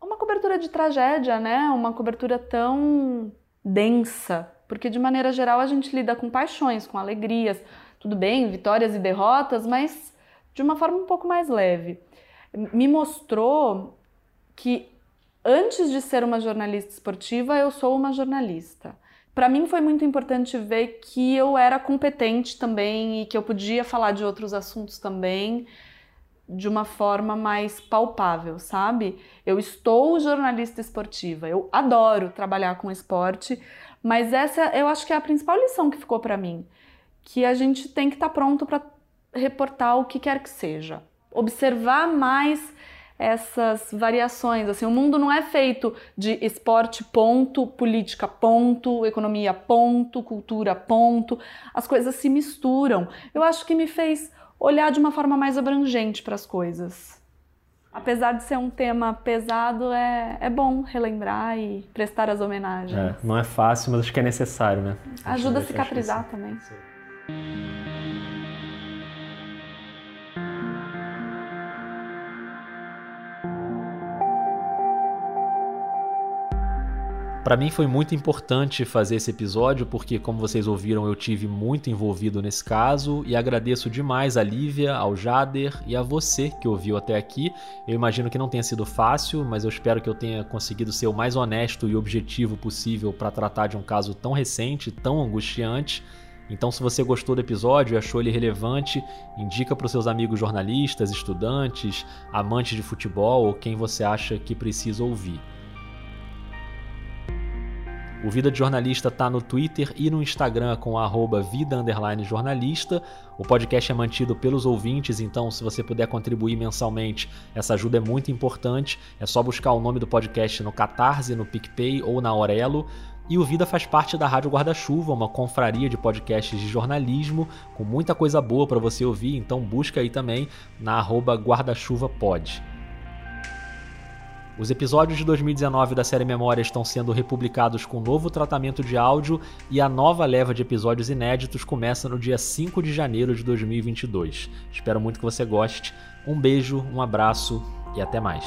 uma cobertura de tragédia, né? Uma cobertura tão densa, porque de maneira geral a gente lida com paixões, com alegrias, tudo bem, vitórias e derrotas, mas de uma forma um pouco mais leve. Me mostrou que antes de ser uma jornalista esportiva, eu sou uma jornalista. Para mim foi muito importante ver que eu era competente também e que eu podia falar de outros assuntos também de uma forma mais palpável, sabe? Eu estou jornalista esportiva, eu adoro trabalhar com esporte, mas essa eu acho que é a principal lição que ficou para mim, que a gente tem que estar tá pronto para reportar o que quer que seja. observar mais essas variações. Assim, o mundo não é feito de esporte ponto, política ponto, economia ponto, cultura ponto. As coisas se misturam. Eu acho que me fez olhar de uma forma mais abrangente para as coisas. Apesar de ser um tema pesado, é, é bom relembrar e prestar as homenagens. É, não é fácil, mas acho que é necessário, né? Ajuda a cicatrizar assim. também. Para mim foi muito importante fazer esse episódio porque, como vocês ouviram, eu tive muito envolvido nesse caso e agradeço demais a Lívia, ao Jader e a você que ouviu até aqui. Eu imagino que não tenha sido fácil, mas eu espero que eu tenha conseguido ser o mais honesto e objetivo possível para tratar de um caso tão recente, tão angustiante. Então, se você gostou do episódio e achou ele relevante, indica para os seus amigos jornalistas, estudantes, amantes de futebol ou quem você acha que precisa ouvir. O Vida de Jornalista está no Twitter e no Instagram com arroba vida jornalista. O podcast é mantido pelos ouvintes, então se você puder contribuir mensalmente, essa ajuda é muito importante. É só buscar o nome do podcast no Catarse, no PicPay ou na Aurelo. E o Vida faz parte da Rádio Guarda-Chuva, uma confraria de podcasts de jornalismo, com muita coisa boa para você ouvir, então busca aí também na arroba guarda-chuva-pod. Os episódios de 2019 da série Memória estão sendo republicados com novo tratamento de áudio e a nova leva de episódios inéditos começa no dia 5 de janeiro de 2022. Espero muito que você goste. Um beijo, um abraço e até mais.